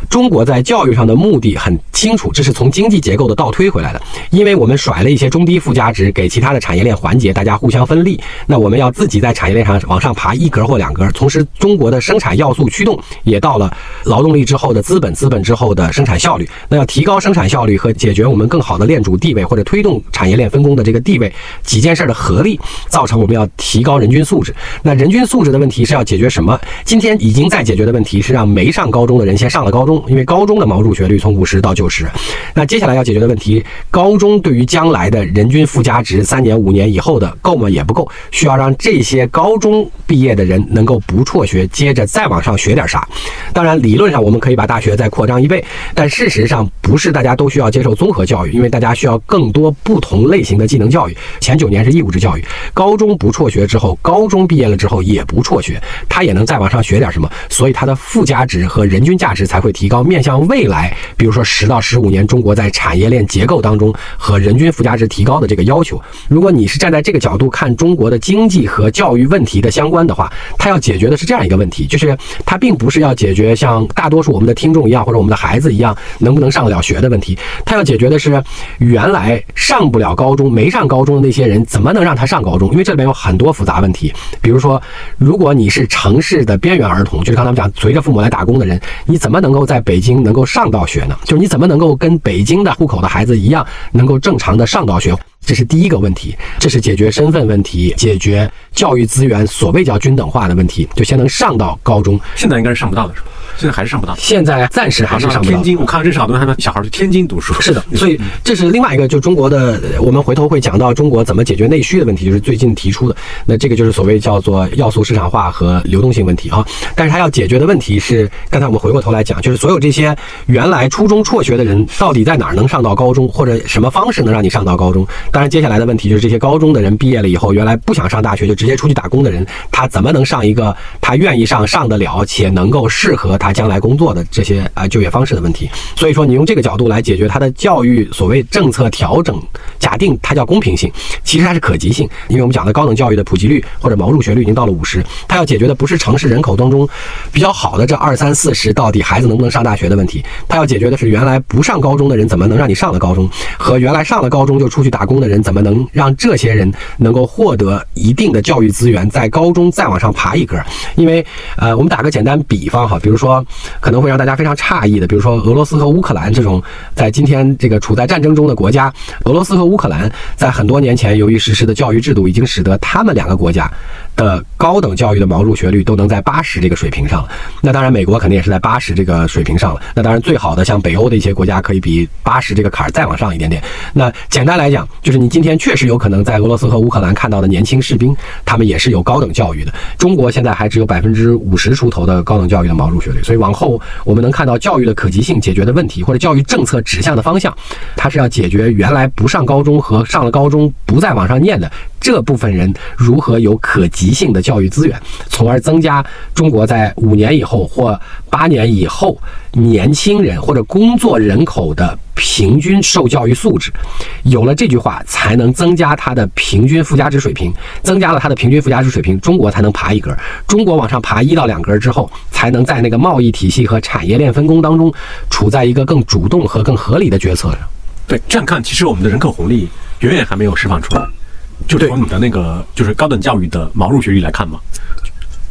中国在教育上的目的很清楚，这是从经济结构的倒推回来的。因为我们甩了一些中低附加值给其他的产业链环节，大家互相分利。那我们要自己在产业链上往上爬一格或两格。同时，中国的生产要素驱动也到了劳动力之后的资本，资本之后的生产效率。那要提高生产效率和解决我们更好的链主地位或者推动产业链分工的这个地位，几件事的合力造成我们要提高人均素质。那人均素质的问题是要解决什么？今天已经在解决的问题是让没上高中的人先上了高中。因为高中的毛入学率从五十到九十，那接下来要解决的问题，高中对于将来的人均附加值三年五年以后的够吗？也不够，需要让这些高中毕业的人能够不辍学，接着再往上学点啥。当然，理论上我们可以把大学再扩张一倍，但事实上不是大家都需要接受综合教育，因为大家需要更多不同类型的技能教育。前九年是义务制教育，高中不辍学之后，高中毕业了之后也不辍学，他也能再往上学点什么，所以他的附加值和人均价值才会提。提高面向未来，比如说十到十五年，中国在产业链结构当中和人均附加值提高的这个要求，如果你是站在这个角度看中国的经济和教育问题的相关的话，它要解决的是这样一个问题，就是它并不是要解决像大多数我们的听众一样或者我们的孩子一样能不能上得了学的问题，它要解决的是原来上不了高中、没上高中的那些人怎么能让他上高中？因为这里面有很多复杂问题，比如说，如果你是城市的边缘儿童，就是刚才我们讲随着父母来打工的人，你怎么能够在北京能够上到学呢？就是你怎么能够跟北京的户口的孩子一样，能够正常的上到学？这是第一个问题，这是解决身份问题、解决教育资源所谓叫均等化的问题，就先能上到高中。现在应该是上不到的是吧？现在还是上不到。现在暂时还是上不到。天津，我看到认识好多他们小孩去天津读书。是的，所以这是另外一个，就中国的，我们回头会讲到中国怎么解决内需的问题，就是最近提出的。那这个就是所谓叫做要素市场化和流动性问题啊。但是它要解决的问题是，刚才我们回过头来讲，就是所有这些原来初中辍学的人，到底在哪儿能上到高中，或者什么方式能让你上到高中？当然，接下来的问题就是这些高中的人毕业了以后，原来不想上大学就直接出去打工的人，他怎么能上一个他愿意上、上得了且能够适合他将来工作的这些啊就业方式的问题？所以说，你用这个角度来解决他的教育所谓政策调整，假定它叫公平性，其实它是可及性，因为我们讲的高等教育的普及率或者毛入学率已经到了五十，它要解决的不是城市人口当中比较好的这二三四十到底孩子能不能上大学的问题，它要解决的是原来不上高中的人怎么能让你上了高中，和原来上了高中就出去打工的人怎么能。让这些人能够获得一定的教育资源，在高中再往上爬一格。因为，呃，我们打个简单比方哈，比如说可能会让大家非常诧异的，比如说俄罗斯和乌克兰这种在今天这个处在战争中的国家，俄罗斯和乌克兰在很多年前由于实施的教育制度，已经使得他们两个国家的高等教育的毛入学率都能在八十这个水平上了。那当然，美国肯定也是在八十这个水平上了。那当然，最好的像北欧的一些国家可以比八十这个坎儿再往上一点点。那简单来讲，就是你今天确实。有可能在俄罗斯和乌克兰看到的年轻士兵，他们也是有高等教育的。中国现在还只有百分之五十出头的高等教育的毛入学率。所以往后我们能看到教育的可及性解决的问题，或者教育政策指向的方向，它是要解决原来不上高中和上了高中不再往上念的这部分人如何有可及性的教育资源，从而增加中国在五年以后或八年以后年轻人或者工作人口的平均受教育素质。有了这句话，才能增加它的平均附加值水平，增加了它的平均附加值水平，中国才能爬一格。中国往上爬一到两格之后，才能在那个贸易体系和产业链分工当中，处在一个更主动和更合理的决策上。对，这样看，其实我们的人口红利远远还没有释放出来。就从你的那个就是高等教育的毛入学率来看嘛，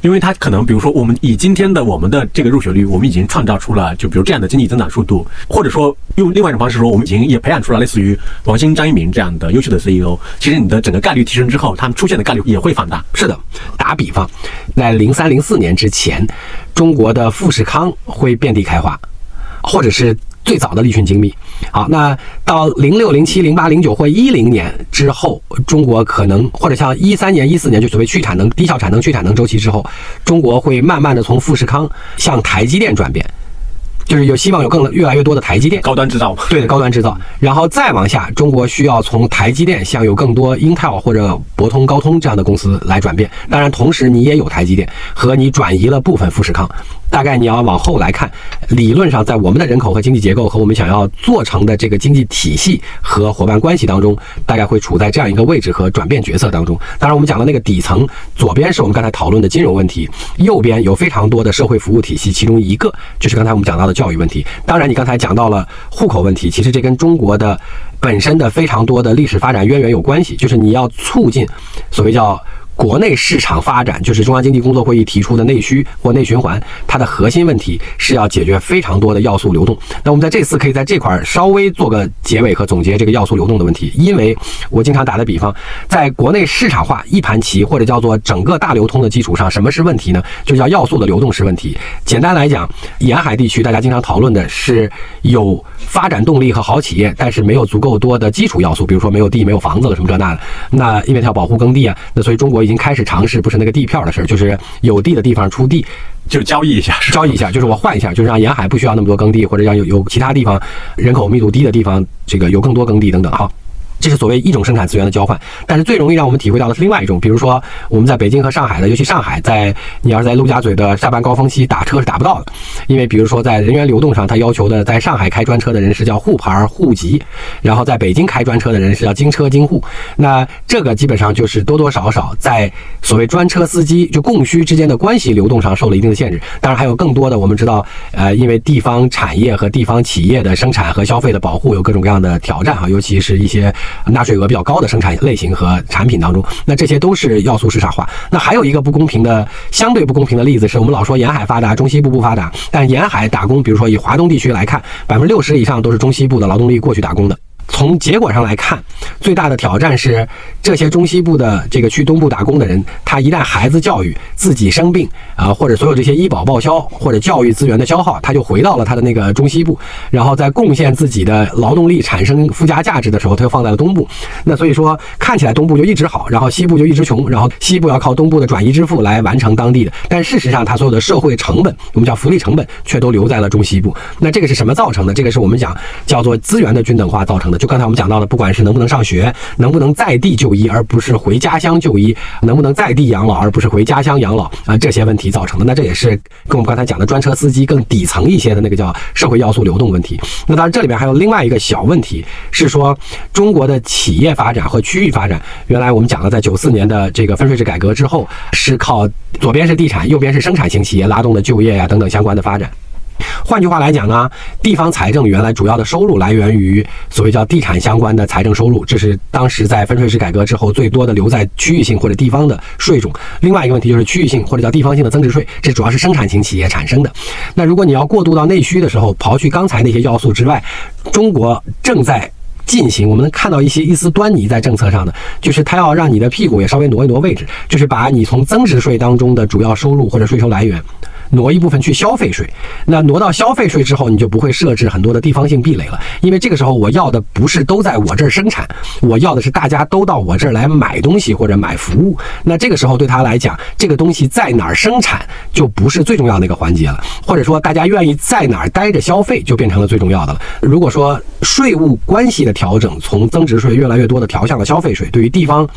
因为它可能比如说我们以今天的我们的这个入学率，我们已经创造出了就比如这样的经济增长速度，或者说用另外一种方式说，我们已经也培养出了类似于王兴、张一鸣这样的优秀的 CEO。其实你的整个概率提升之后，他们出现的概率也会放大。是的，打比方，在零三零四年之前，中国的富士康会遍地开花，或者是。最早的立讯精密，好，那到零六、零七、零八、零九或一零年之后，中国可能或者像一三年、一四年就所谓去产能、低效产能、去产能周期之后，中国会慢慢的从富士康向台积电转变，就是有希望有更越来越多的台积电。高端制造，对的高端制造，然后再往下，中国需要从台积电向有更多 Intel 或者博通、高通这样的公司来转变，当然同时你也有台积电和你转移了部分富士康。大概你要往后来看，理论上在我们的人口和经济结构和我们想要做成的这个经济体系和伙伴关系当中，大概会处在这样一个位置和转变角色当中。当然，我们讲的那个底层，左边是我们刚才讨论的金融问题，右边有非常多的社会服务体系，其中一个就是刚才我们讲到的教育问题。当然，你刚才讲到了户口问题，其实这跟中国的本身的非常多的历史发展渊源有关系，就是你要促进所谓叫。国内市场发展就是中央经济工作会议提出的内需或内循环，它的核心问题是要解决非常多的要素流动。那我们在这次可以在这块儿稍微做个结尾和总结这个要素流动的问题，因为我经常打的比方，在国内市场化一盘棋或者叫做整个大流通的基础上，什么是问题呢？就叫要素的流动是问题。简单来讲，沿海地区大家经常讨论的是有发展动力和好企业，但是没有足够多的基础要素，比如说没有地、没有房子了什么这那的。那因为它要保护耕地啊，那所以中国。已经开始尝试，不是那个地票的事儿，就是有地的地方出地，就交易一下，交易一下，就是我换一下，就是让沿海不需要那么多耕地，或者让有有其他地方人口密度低的地方，这个有更多耕地等等，哈。这是所谓一种生产资源的交换，但是最容易让我们体会到的是另外一种，比如说我们在北京和上海的，尤其上海，在你要是在陆家嘴的下班高峰期打车是打不到的，因为比如说在人员流动上，他要求的在上海开专车的人是叫沪牌沪籍，然后在北京开专车的人是叫京车京沪，那这个基本上就是多多少少在所谓专车司机就供需之间的关系流动上受了一定的限制。当然还有更多的，我们知道，呃，因为地方产业和地方企业的生产和消费的保护有各种各样的挑战哈，尤其是一些。纳税额比较高的生产类型和产品当中，那这些都是要素市场化。那还有一个不公平的、相对不公平的例子，是我们老说沿海发达，中西部不发达。但沿海打工，比如说以华东地区来看，百分之六十以上都是中西部的劳动力过去打工的。从结果上来看，最大的挑战是这些中西部的这个去东部打工的人，他一旦孩子教育自己生病啊，或者所有这些医保报销或者教育资源的消耗，他就回到了他的那个中西部，然后在贡献自己的劳动力产生附加价值的时候，他又放在了东部。那所以说看起来东部就一直好，然后西部就一直穷，然后西部要靠东部的转移支付来完成当地的，但事实上他所有的社会成本，我们叫福利成本，却都留在了中西部。那这个是什么造成的？这个是我们讲叫做资源的均等化造成的。就刚才我们讲到的，不管是能不能上学，能不能在地就医，而不是回家乡就医，能不能在地养老，而不是回家乡养老啊，这些问题造成的。那这也是跟我们刚才讲的专车司机更底层一些的那个叫社会要素流动问题。那当然，这里边还有另外一个小问题，是说中国的企业发展和区域发展，原来我们讲了，在九四年的这个分税制改革之后，是靠左边是地产，右边是生产型企业拉动的就业呀等等相关的发展。换句话来讲呢，地方财政原来主要的收入来源于所谓叫地产相关的财政收入，这是当时在分税制改革之后最多的留在区域性或者地方的税种。另外一个问题就是区域性或者叫地方性的增值税，这主要是生产型企业产生的。那如果你要过渡到内需的时候，刨去刚才那些要素之外，中国正在进行，我们能看到一些一丝端倪在政策上的，就是它要让你的屁股也稍微挪一挪位置，就是把你从增值税当中的主要收入或者税收来源。挪一部分去消费税。那挪到消费税之后，你就不会设置很多的地方性壁垒了，因为这个时候我要的不是都在我这儿生产，我要的是大家都到我这儿来买东西或者买服务。那这个时候对他来讲，这个东西在哪儿生产就不是最重要的一个环节了，或者说大家愿意在哪儿待着消费就变成了最重要的了。如果说税务关系的调整从增值税越来越多的调向了消费税，对于地方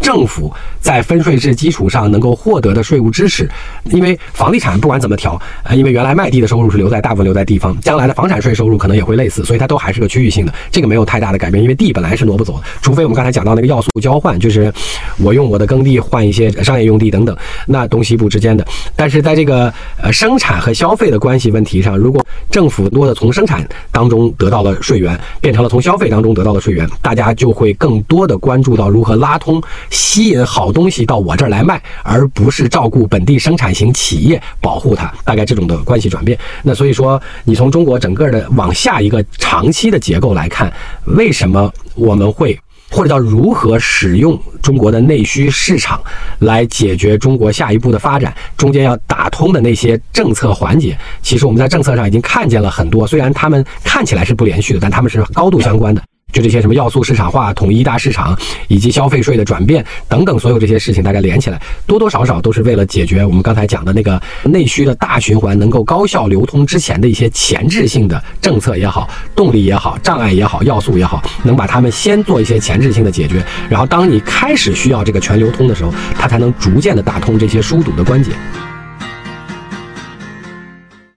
政府在分税制基础上能够获得的税务支持，因为房地产不管怎么调，呃，因为原来卖地的收入是留在大部分留在地方，将来的房产税收入可能也会类似，所以它都还是个区域性的，这个没有太大的改变，因为地本来是挪不走的，除非我们刚才讲到那个要素交换，就是我用我的耕地换一些商业用地等等，那东西部之间的，但是在这个呃生产和消费的关系问题上，如果政府多的从生产当中得到了税源，变成了从消费当中得到的税源，大家就会更多的关注到如何拉通、吸引好东西到我这儿来卖，而不是照顾本地生产型企业保护它。大概这种的关系转变。那所以说，你从中国整个的往下一个长期的结构来看，为什么我们会？或者叫如何使用中国的内需市场来解决中国下一步的发展，中间要打通的那些政策环节，其实我们在政策上已经看见了很多，虽然他们看起来是不连续的，但他们是高度相关的。就这些什么要素市场化、统一大市场，以及消费税的转变等等，所有这些事情大概连起来，多多少少都是为了解决我们刚才讲的那个内需的大循环能够高效流通之前的一些前置性的政策也好、动力也好、障碍也好、要素也好，能把它们先做一些前置性的解决，然后当你开始需要这个全流通的时候，它才能逐渐的打通这些疏堵的关节。